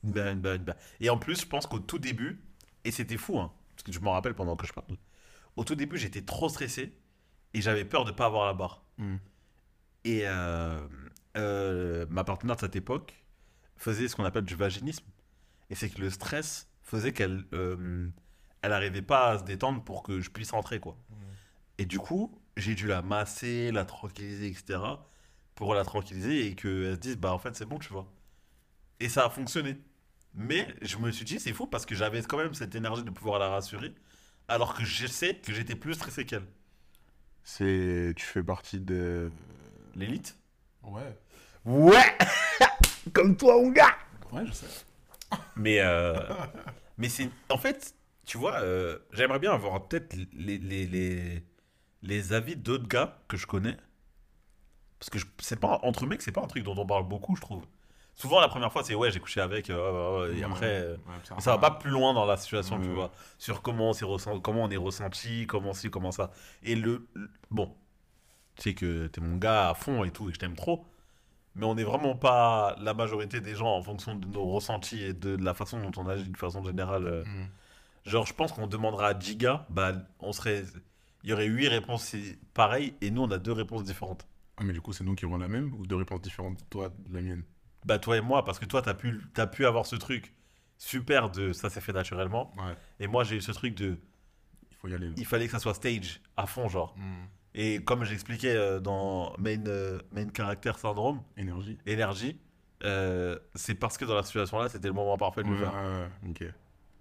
Une barre, une barre, une barre. Et en plus, je pense qu'au tout début, et c'était fou, hein, parce que je m'en rappelle pendant que je parle. Au tout début, j'étais trop stressé et j'avais peur de pas avoir la barre. Hmm. Et euh, euh, ma partenaire de cette époque faisait ce qu'on appelle du vaginisme. Et c'est que le stress faisait qu'elle euh, elle arrivait pas à se détendre pour que je puisse rentrer, quoi. Et du coup, j'ai dû la masser, la tranquilliser, etc. Pour la tranquilliser et qu'elle se dise, bah en fait, c'est bon, tu vois. Et ça a fonctionné. Mais je me suis dit, c'est fou parce que j'avais quand même cette énergie de pouvoir la rassurer, alors que je sais que j'étais plus stressé qu'elle. C'est. Tu fais partie de. L'élite? Ouais. Ouais Comme toi, mon gars Ouais, je sais. Mais, euh, mais c'est. En fait, tu vois, euh, j'aimerais bien avoir peut-être les, les, les, les avis d'autres gars que je connais. Parce que je- c'est pas. Entre mecs, c'est pas un truc dont on parle beaucoup, je trouve. Souvent, la première fois, c'est ouais, j'ai couché avec, euh, ouais, ouais, ouais, et après. euh, ça va pas plus loin dans la situation, tu vois. Sur comment on, s'est ressent- comment on est ressenti, comment ci, comment ça. Et le. le- bon. Tu sais que t'es mon gars à fond et tout, et que je t'aime trop. Mais on n'est vraiment pas la majorité des gens en fonction de nos ressentis et de la façon dont on agit d'une façon générale. euh. Mm. Genre, je pense qu'on demandera à 10 gars, bah, on serait. Il y aurait 8 réponses pareilles, et nous, on a deux réponses différentes. Ah, mais du coup, c'est nous qui aurons la même ou deux réponses différentes, toi, de la mienne? Bah, toi et moi, parce que toi, t'as pu, t'as pu avoir ce truc super de ça s'est fait naturellement. Ouais. Et moi, j'ai eu ce truc de. Il faut y aller. il fallait que ça soit stage à fond genre Mm. et comme j'expliquais euh, dans main euh, main character syndrome Énergie. énergie euh, c'est parce que dans la situation là c'était le moment parfait de le faire ouais, ok.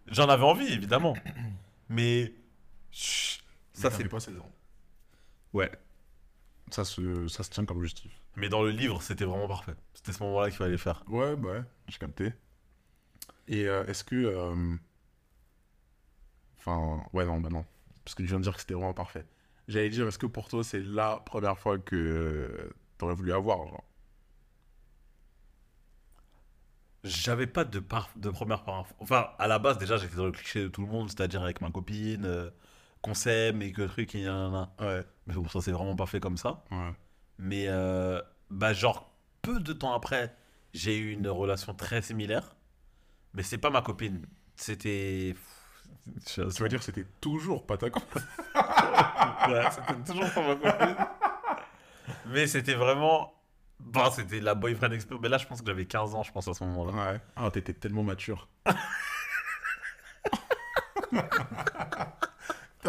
j'en avais envie évidemment mais chut, ça c'est pas 16 ans. ouais Ça se, ça se tient comme objectif. Mais dans le livre c'était vraiment parfait c'était ce moment là qu'il fallait le faire Ouais, bah ouais, j'ai capté. Et euh, est-ce que. euh, Enfin, ouais, non, bah non. Parce que tu viens de dire que c'était vraiment parfait. J'allais dire, est-ce que pour toi, c'est la première fois que euh, t'aurais voulu avoir genre? J'avais pas de, par... de première par enfin à la base déjà j'étais dans le cliché de tout le monde c'est-à-dire avec ma copine qu'on s'aime et que le truc et nanana. Ouais. mais bon ça c'est vraiment pas fait comme ça Ouais. Mais euh, bah genre peu de temps après, j'ai eu une relation très similaire. Mais c'est pas ma copine. C'était. Tu vas dire que c'était toujours pas ta copine Ouais, c'était toujours pas ma copine. Mais c'était vraiment. Bon, c'était la boyfriend expert. Mais là, je pense que j'avais 15 ans, je pense, à ce moment-là. Ouais. Ah, t'étais tellement mature.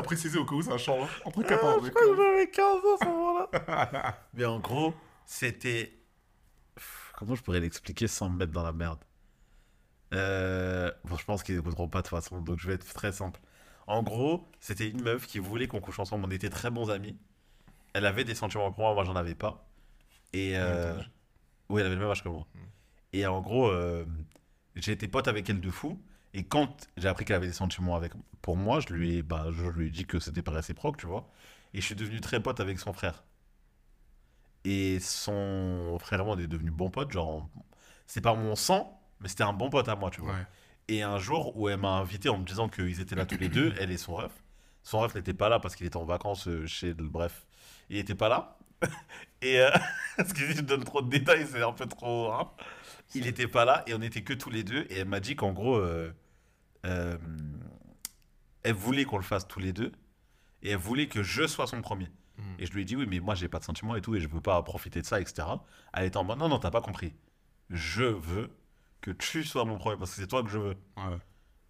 T'as précisé au cas où ça change entre 14 et 15. j'avais 15 ans à ce moment-là. Mais en gros, c'était. Comment je pourrais l'expliquer sans me mettre dans la merde? Euh, Bon, je pense qu'ils n'écouteront pas de toute façon, donc je vais être très simple. En gros, c'était une meuf qui voulait qu'on couche ensemble. On était très bons amis. Elle avait des sentiments pour moi, moi j'en avais pas. Et. euh. Oui, elle avait le même âge que moi. Et en gros, euh, j'ai été pote avec elle de fou. Et quand j'ai appris qu'elle avait des sentiments avec, pour moi, je lui, ai, bah, je lui ai dit que c'était pas réciproque, tu vois. Et je suis devenu très pote avec son frère. Et son frère et moi, on est devenus bons potes. Genre, c'est pas mon sang, mais c'était un bon pote à moi, tu vois. Ouais. Et un jour où elle m'a invité en me disant qu'ils étaient là tous les deux, elle et son ref. Son ref n'était pas là parce qu'il était en vacances euh, chez. Bref, il était pas là. et. euh, parce que si je donne trop de détails, c'est un peu trop. hein. Il était pas là et on était que tous les deux. Et elle m'a dit qu'en gros. euh, euh, elle voulait qu'on le fasse tous les deux. Et elle voulait que je sois son premier. Mm. Et je lui ai dit, oui, mais moi, j'ai pas de sentiments et tout, et je veux pas profiter de ça, etc. Elle était en mode, non, non, t'as pas compris. Je veux que tu sois mon premier, parce que c'est toi que je veux. Ouais.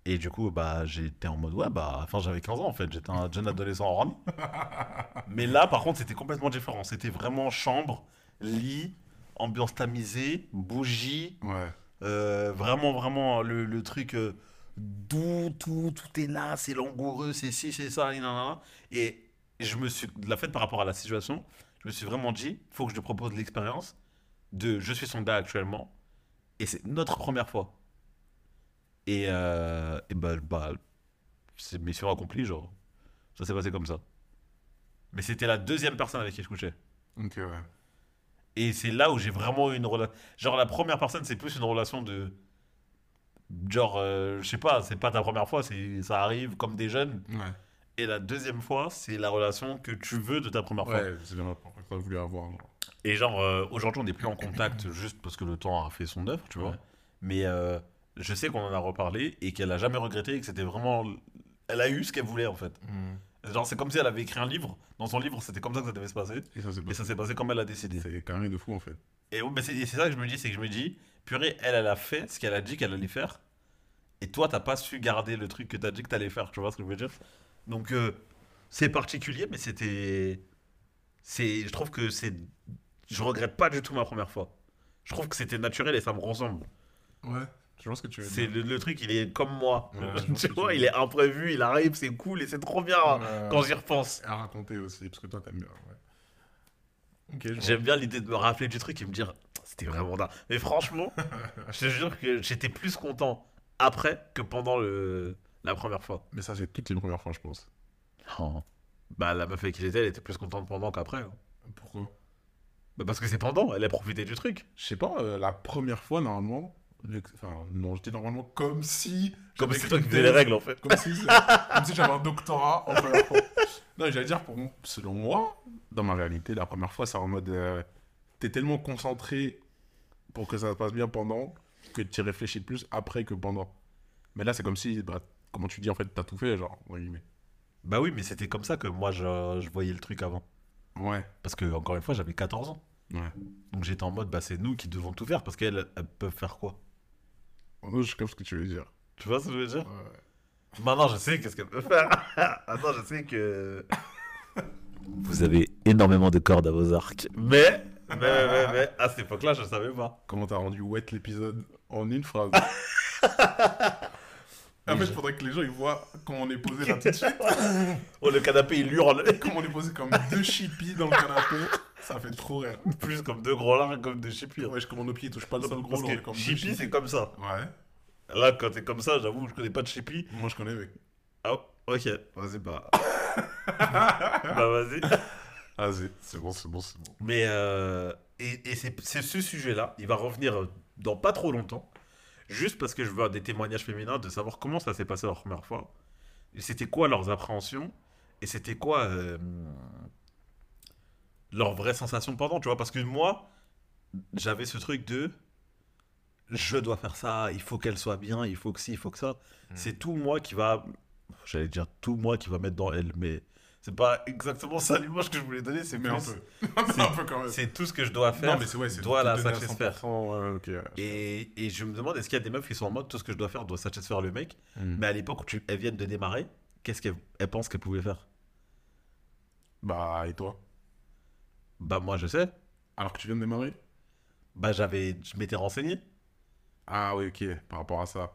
Et du coup, bah, j'étais en mode, ouais, bah, enfin, j'avais 15 ans, en fait. J'étais un jeune adolescent en horny. mais là, par contre, c'était complètement différent. C'était vraiment chambre, lit, ambiance tamisée, bougie, Ouais. euh, vraiment, vraiment, le, le truc euh, doux, tout, tout est là, c'est langoureux, c'est ci, c'est ça, et je me suis, de la fait par rapport à la situation, je me suis vraiment dit, faut que je te propose l'expérience de je suis son gars actuellement, et c'est notre première fois. Et, euh, et bah, bah c'est mission accomplie, genre. Ça s'est passé comme ça. Mais c'était la deuxième personne avec qui je couchais. Ok, ouais. Et c'est là où j'ai vraiment eu une relation. Genre, la première personne, c'est plus une relation de. Genre, euh, je sais pas, c'est pas ta première fois, c'est ça arrive comme des jeunes. Ouais. Et la deuxième fois, c'est la relation que tu veux de ta première fois. Ouais, c'est bien la première fois que voulu avoir. genre. Et genre, euh, aujourd'hui, on n'est plus en contact juste parce que le temps a fait son œuvre, tu vois. Ouais. Mais euh, je sais qu'on en a reparlé et qu'elle a jamais regretté et que c'était vraiment. Elle a eu ce qu'elle voulait en fait. Genre, c'est comme si elle avait écrit un livre. Dans son livre, c'était comme ça que ça devait se passer. Et ça, s'est passé comme elle a décidé. C'est carré de fou en fait. Et ouais, mais c'est c'est ça que je me dis, c'est que je me dis, purée, elle, elle a fait ce qu'elle a dit qu'elle allait faire. Et toi, t'as pas su garder le truc que t'as dit que t'allais faire, tu vois ce que je veux dire? Donc, euh, c'est particulier, mais c'était. C'est, je trouve que c'est. Je regrette pas du tout ma première fois. Je trouve que c'était naturel et ça me ressemble. Ouais, je vois ce que tu veux C'est dire. le, le truc, il est comme moi. Ouais, je tu que vois, tu il est imprévu, il arrive, c'est cool et c'est trop bien Ouais. quand j'y repense. À raconter aussi, parce que toi, t'aimes bien. J'aime bien l'idée de me rappeler du truc et me dire, c'était vraiment dingue. Mais franchement, je te jure que j'étais plus content après que pendant le... la première fois. Mais ça, c'est toutes les premières fois, je pense. Oh. Bah, la meuf avec qui j'étais, elle était plus contente pendant qu'après. hein. Pourquoi? Bah, parce que c'est pendant, elle a profité du truc. Je sais pas, euh, la première fois, normalement. Enfin, non, je dis normalement comme si. Comme écrit toi qui faisais les règles en fait. Comme si, comme si j'avais un doctorat en première fois. Non, j'allais dire, pour, selon moi, dans ma réalité, la première fois, c'est en mode. euh, T'es tellement concentré pour que ça se passe bien pendant que tu réfléchis plus après que pendant. Mais là, c'est comme si, bah, comment tu dis, en fait, t'as tout fait, genre, oui, mais. Bah oui, mais c'était comme ça que moi je, je voyais le truc avant. Ouais, Parce que, encore une fois, j'avais 14 ans. ouais. Donc j'étais en mode, bah c'est nous qui devons tout faire parce qu'elles elles peuvent faire quoi? Je capte ce que tu veux dire. Tu vois ce que je veux dire? Ouais. Maintenant, je sais qu'est-ce qu'elle peut faire. Maintenant, je sais que. Vous avez énormément de cordes à vos arcs. Mais, mais, mais, mais, à cette époque-là, je savais pas. Comment t'as rendu wet l'épisode en une phrase? En fait, il faudrait que les gens ils voient comment on est posé là tout de suite. Oh, le canapé, il hurle. Comment on est posé comme deux chippies dans le canapé. Ça fait trop rire. Plus comme deux gros lards, comme des chippies. Ouais, je comment nos pieds ils touchent pas le sol gros. Parce que comme deux chippie, c'est comme ça. Ouais, Là, quand t'es comme ça, j'avoue, je connais pas de chippie. moi je connais, mec. Ah, ok. Vas-y, bah. bah, vas-y. Vas-y, c'est bon, c'est bon, c'est bon. Mais euh, et, et c'est ce sujet-là, il va revenir euh, dans pas trop longtemps, juste parce que je veux des témoignages féminins de savoir comment ça s'est passé leur première fois, c'était quoi leurs appréhensions, et c'était quoi euh, leurs vraies sensations pendant, tu vois, parce que moi, j'avais ce truc de je dois faire ça, il faut qu'elle soit bien, il faut que ci, il faut que ça. C'est tout moi qui va, j'allais dire tout moi qui va mettre dans elle, mais c'est pas exactement ça l'image que je voulais donner, c'est Mais un plus- peu. un peu quand même. c'est tout ce que je dois faire. Non, mais c'est ouais, c'est doit tout la satisfaire. 100%, ouais. Et, et je me demande, est-ce qu'il y a des meufs qui sont en mode tout ce que je dois faire doit satisfaire le mec Hmm. Mais à l'époque où tu, elles viennent de démarrer, qu'est-ce qu'elles elles pensent qu'elles pouvaient faire? Bah, et toi? Bah moi je sais. Alors que tu viens de démarrer? Bah j'avais, je m'étais renseigné. Ah oui, ok, par rapport à ça.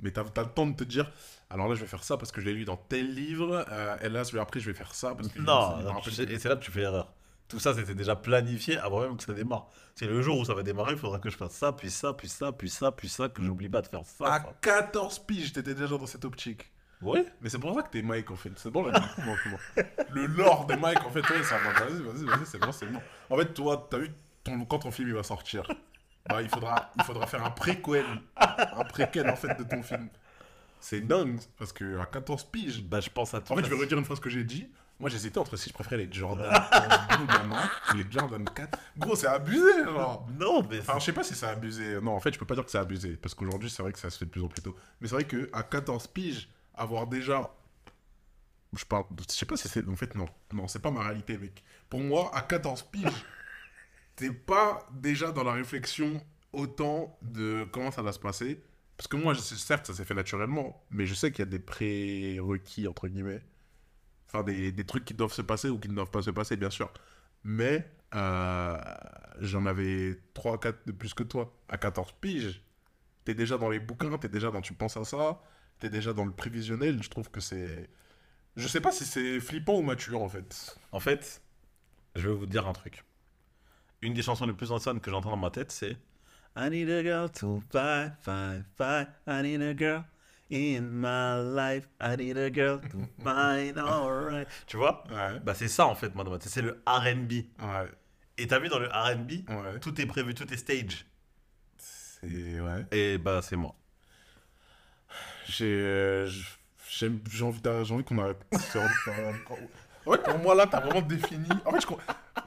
Mais t'as as le temps de te dire, alors là je vais faire ça parce que je l'ai lu dans tel livre, euh, et là celui après je vais faire ça parce que... Non, tu sais- et c'est là que tu fais erreur. Tout ça c'était déjà planifié avant même que ça démarre. C'est le jour où ça va démarrer, il faudra que je fasse ça, puis ça, puis ça, puis ça, puis ça, que j'oublie pas de faire ça. À ça. 14 piges, t'étais déjà dans cette optique. Ouais Mais c'est pour ça que t'es Mike en fait. C'est bon, moi, Le lore de Mike en fait, ouais, ça va. Vas-y, vas-y, vas-y, c'est bon, c'est bon. En fait, toi, t'as vu, ton, quand ton film il va sortir, bah, il faudra, il faudra faire un préquel. Un préquel en fait de ton film. C'est dingue, parce que à 14 piges. Bah je pense à tout. En fait, je vais redire une phrase que j'ai dit. Moi, j'hésitais entre si je préférais les Jordan 11 ou les Jordan 4. Gros, c'est abusé, genre. Non, mais Enfin, je sais pas si c'est abusé. Non, en fait, je peux pas dire que c'est abusé. Parce qu'aujourd'hui, c'est vrai que ça se fait de plus en plus tôt. Mais c'est vrai qu'à 14 piges, avoir déjà. Je parle. Je sais pas si c'est. En fait, non. Non, c'est pas ma réalité, mec. Pour moi, à 14 piges, t'es pas déjà dans la réflexion autant de comment ça va se passer. Parce que moi, je certes, ça s'est fait naturellement. Mais je sais qu'il y a des prérequis, entre guillemets. Enfin, des, des trucs qui doivent se passer ou qui ne doivent pas se passer, bien sûr. Mais euh, j'en avais 3 4 de plus que toi. À 14 piges, t'es déjà dans les bouquins, t'es déjà dans tu penses à ça, t'es déjà dans le prévisionnel. Je trouve que c'est. Je sais pas si c'est flippant ou mature en fait. En fait, je vais vous dire un truc. Une des chansons les plus anciennes que j'entends dans ma tête, c'est I need a girl to fight, fight, fight. I need a girl in my life. I need a girl to find alright. Tu vois? Ouais. Bah c'est ça en fait, moi dans ma tête. C'est le R&B. Ouais. Et t'as vu dans le R&B, Ouais. tout est prévu, tout est stage. C'est. Ouais. Et bah c'est moi. J'ai. euh, J'ai envie, envie qu'on arrête. Fait, pour moi, là, t'as vraiment défini. En fait,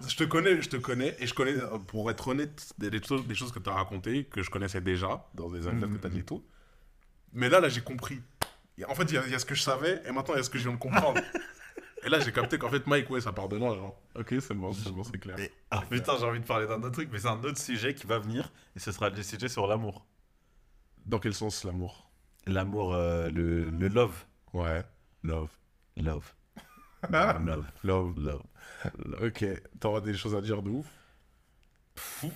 je, te connais, je te connais, et je connais, pour être honnête, des, des choses, des choses que t'as racontées, que je connaissais déjà, dans des anecdotes que t'as dit et tout. Mais là, là, j'ai compris. Et En fait, il y, a- il y a ce que je savais, et maintenant, il y a ce que je viens de comprendre. et là, j'ai capté qu'en fait, Mike, ouais, ça part de loin, genre. Ok, c'est bon, c'est bon, c'est clair. Et- ah putain, j'ai envie de parler d'un autre truc, mais c'est un autre sujet qui va venir. Et ce sera le sujet sur l'amour. Dans quel sens, l'amour? L'amour, euh, le, le love. Ouais. Love. Love. Ah, Love. love. Love. Ok, t'auras des choses à dire de ouf.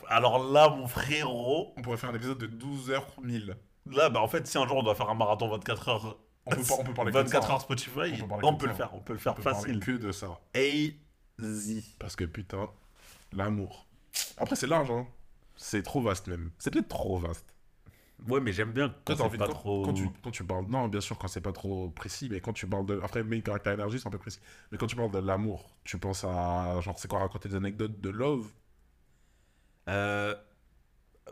Alors là, mon frérot, On pourrait faire un épisode de 12 heures 1000. là, bah en fait, si un jour on doit faire un marathon 24 heures, On peut, on peut parler que de 24 ça. heures Spotify, On peut parler on peut le faire, on peut le faire On peut facile. que de ça. Easy. Parce que putain, l'amour. Après, c'est large, hein. C'est trop vaste même. C'est peut-être trop vaste. Ouais, mais j'aime bien quand t'as c'est envie pas de- quand, trop. quand tu, quand tu parles. Non, bien sûr, quand c'est pas trop précis, mais quand tu parles de. Après, main caractère énergie, c'est un peu précis. Mais quand tu parles de l'amour, tu penses à. Genre, c'est quoi raconter des anecdotes de love? Euh,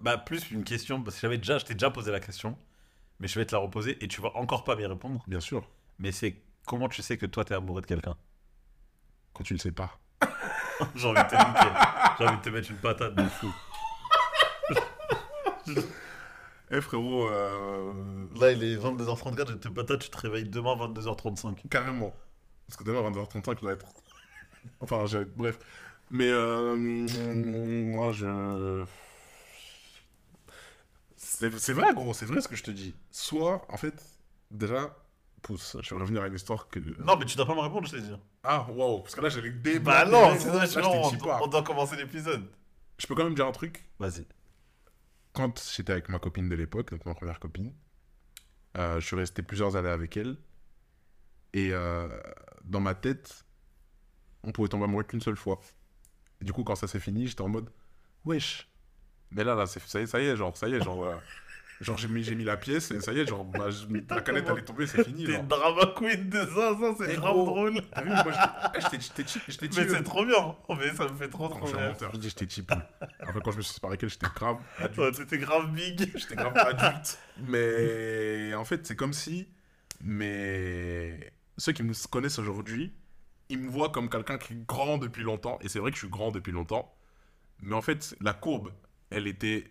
bah, plus une question, parce que j'avais déjà, je t'ai déjà posé la question, mais je vais te la reposer et tu vas encore pas m'y répondre. Bien sûr. Mais c'est comment tu sais que toi t'es amoureux de quelqu'un? Quand tu le sais pas. J'ai envie de te niquer. J'ai envie de te mettre une patate de fou. Eh frérot, euh, Là, il est 22h34, je te patate, tu te réveilles demain 22h35. carrément. Parce que demain, 22h35, je dois être. Enfin, j'ai- bref. Mais euh, moi, je. C'est c'est vrai, gros, c'est vrai ce que je te dis. Soit, en fait, déjà, pousse, je vais revenir à une histoire que. Non, mais tu dois pas me répondre, je t'ai dit. Ah, wow, parce que là, j'allais débloquer. Bah non, c'est pas. on doit commencer l'épisode. Je peux quand même dire un truc? Vas-y. Quand j'étais avec ma copine de l'époque, donc ma première copine, euh, je suis resté plusieurs années avec elle. Et euh, dans ma tête, on pouvait tomber amoureux qu'une seule fois. Du coup, quand ça s'est fini, j'étais en mode Wesh. Mais là, là ça, y est, ça y est, genre, ça y est, genre. Genre, j'ai mis, j'ai mis la pièce et ça y est, genre, bah, je- la canette comment- elle est tombée, c'est fini. T'es genre. drama queen de ça, ça c'est grave gros. drôle. T'as vu, moi, j'étais- eh, j'étais j'étais cheap, Mais c'est trop bien. Oh, mais ça me fait trop trop menteur, je dis j'étais cheap. Après, quand je me suis séparé qu'elle, j'étais grave adulte. Ouais, C'était grave big. J'étais grave adulte. Mais en fait, c'est comme si. Mais ceux qui me connaissent aujourd'hui, ils me voient comme quelqu'un qui est grand depuis longtemps. Et c'est vrai que je suis grand depuis longtemps. Mais en fait, la courbe, elle était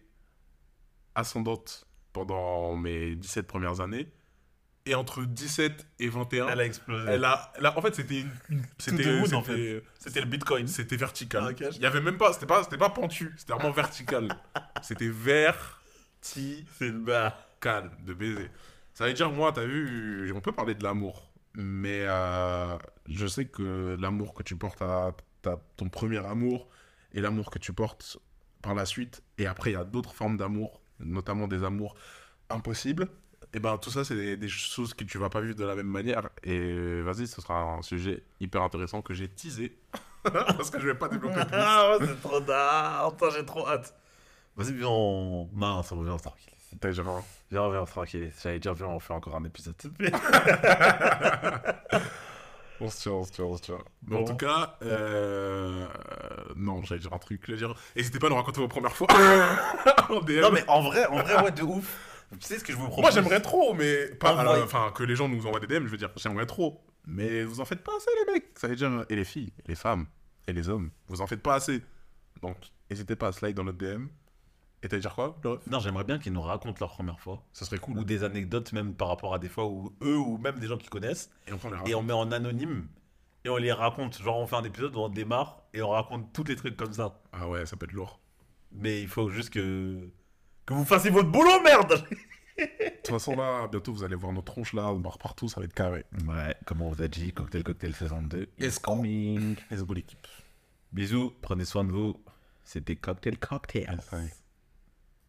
ascendante pendant mes 17 premières années. Et entre 17 et 21, Elle a explosé. elle a, elle a- en fait, c'était une, c'était, en c'était- C'était le bitcoin. c'était vertical. Ah. Il y avait même pas, c'était pas, c'était pas pentu, c'était vraiment vertical. c'était vertical C'est le bas. de baiser. Ça veut dire, moi, t'as vu, on peut parler de l'amour, mais euh, je sais que l'amour que tu portes à, ta- ton premier amour et l'amour que tu portes par la suite, et après, il y a d'autres formes d'amour, notamment des amours impossibles. Et ben tout ça, c'est des, des choses que tu vas pas vivre de la même manière. Et vas-y, ce sera un sujet hyper intéressant que j'ai teasé. Parce que je vais pas développer plus. Ah ouais, c'est trop tard. J'ai trop hâte. Vas-y, viens, on. Non, ça va, viens, on se tranquillise. T'as déjà Viens, viens, on se tranquillise. J'allais dire, viens, on fait encore un épisode. On se tient, on se tient, on se tient. Mais en Bon. tout cas, euh... non, j'allais dire un truc. J'allais dire, n'hésitez pas à nous raconter vos premières fois. En DM. non, mais en vrai, en vrai, ouais, de ouf. Tu sais ce que je vous propose? Moi, j'aimerais trop, mais pas. En alors, vrai. Enfin, que les gens nous envoient des DM, je veux dire, j'aimerais trop. Mais vous en faites pas assez, les mecs. Ça veut dire, et les filles, et les femmes, et les hommes, vous en faites pas assez. Donc, n'hésitez pas à slide dans notre DM. Et t'allais dire quoi, le ref? Non, j'aimerais bien qu'ils nous racontent leur première fois. Ça serait cool. Ou des anecdotes, même par rapport à des fois où eux ou même des gens qui connaissent. Et on prend les Et on met en anonyme. Et on les raconte. Genre, on fait un épisode où on démarre et on raconte tous les trucs comme ça. Ah ouais, ça peut être lourd. Mais il faut juste que. Que vous fassiez votre boulot, merde De toute façon, là, bientôt, vous allez voir nos tronches là, on barre partout, ça va être carré. Ouais, comme on vous a dit, Cocktail Cocktail saison 2 is coming. Let's go, l'équipe. Bisous, prenez soin de vous. C'était Cocktail Cocktail.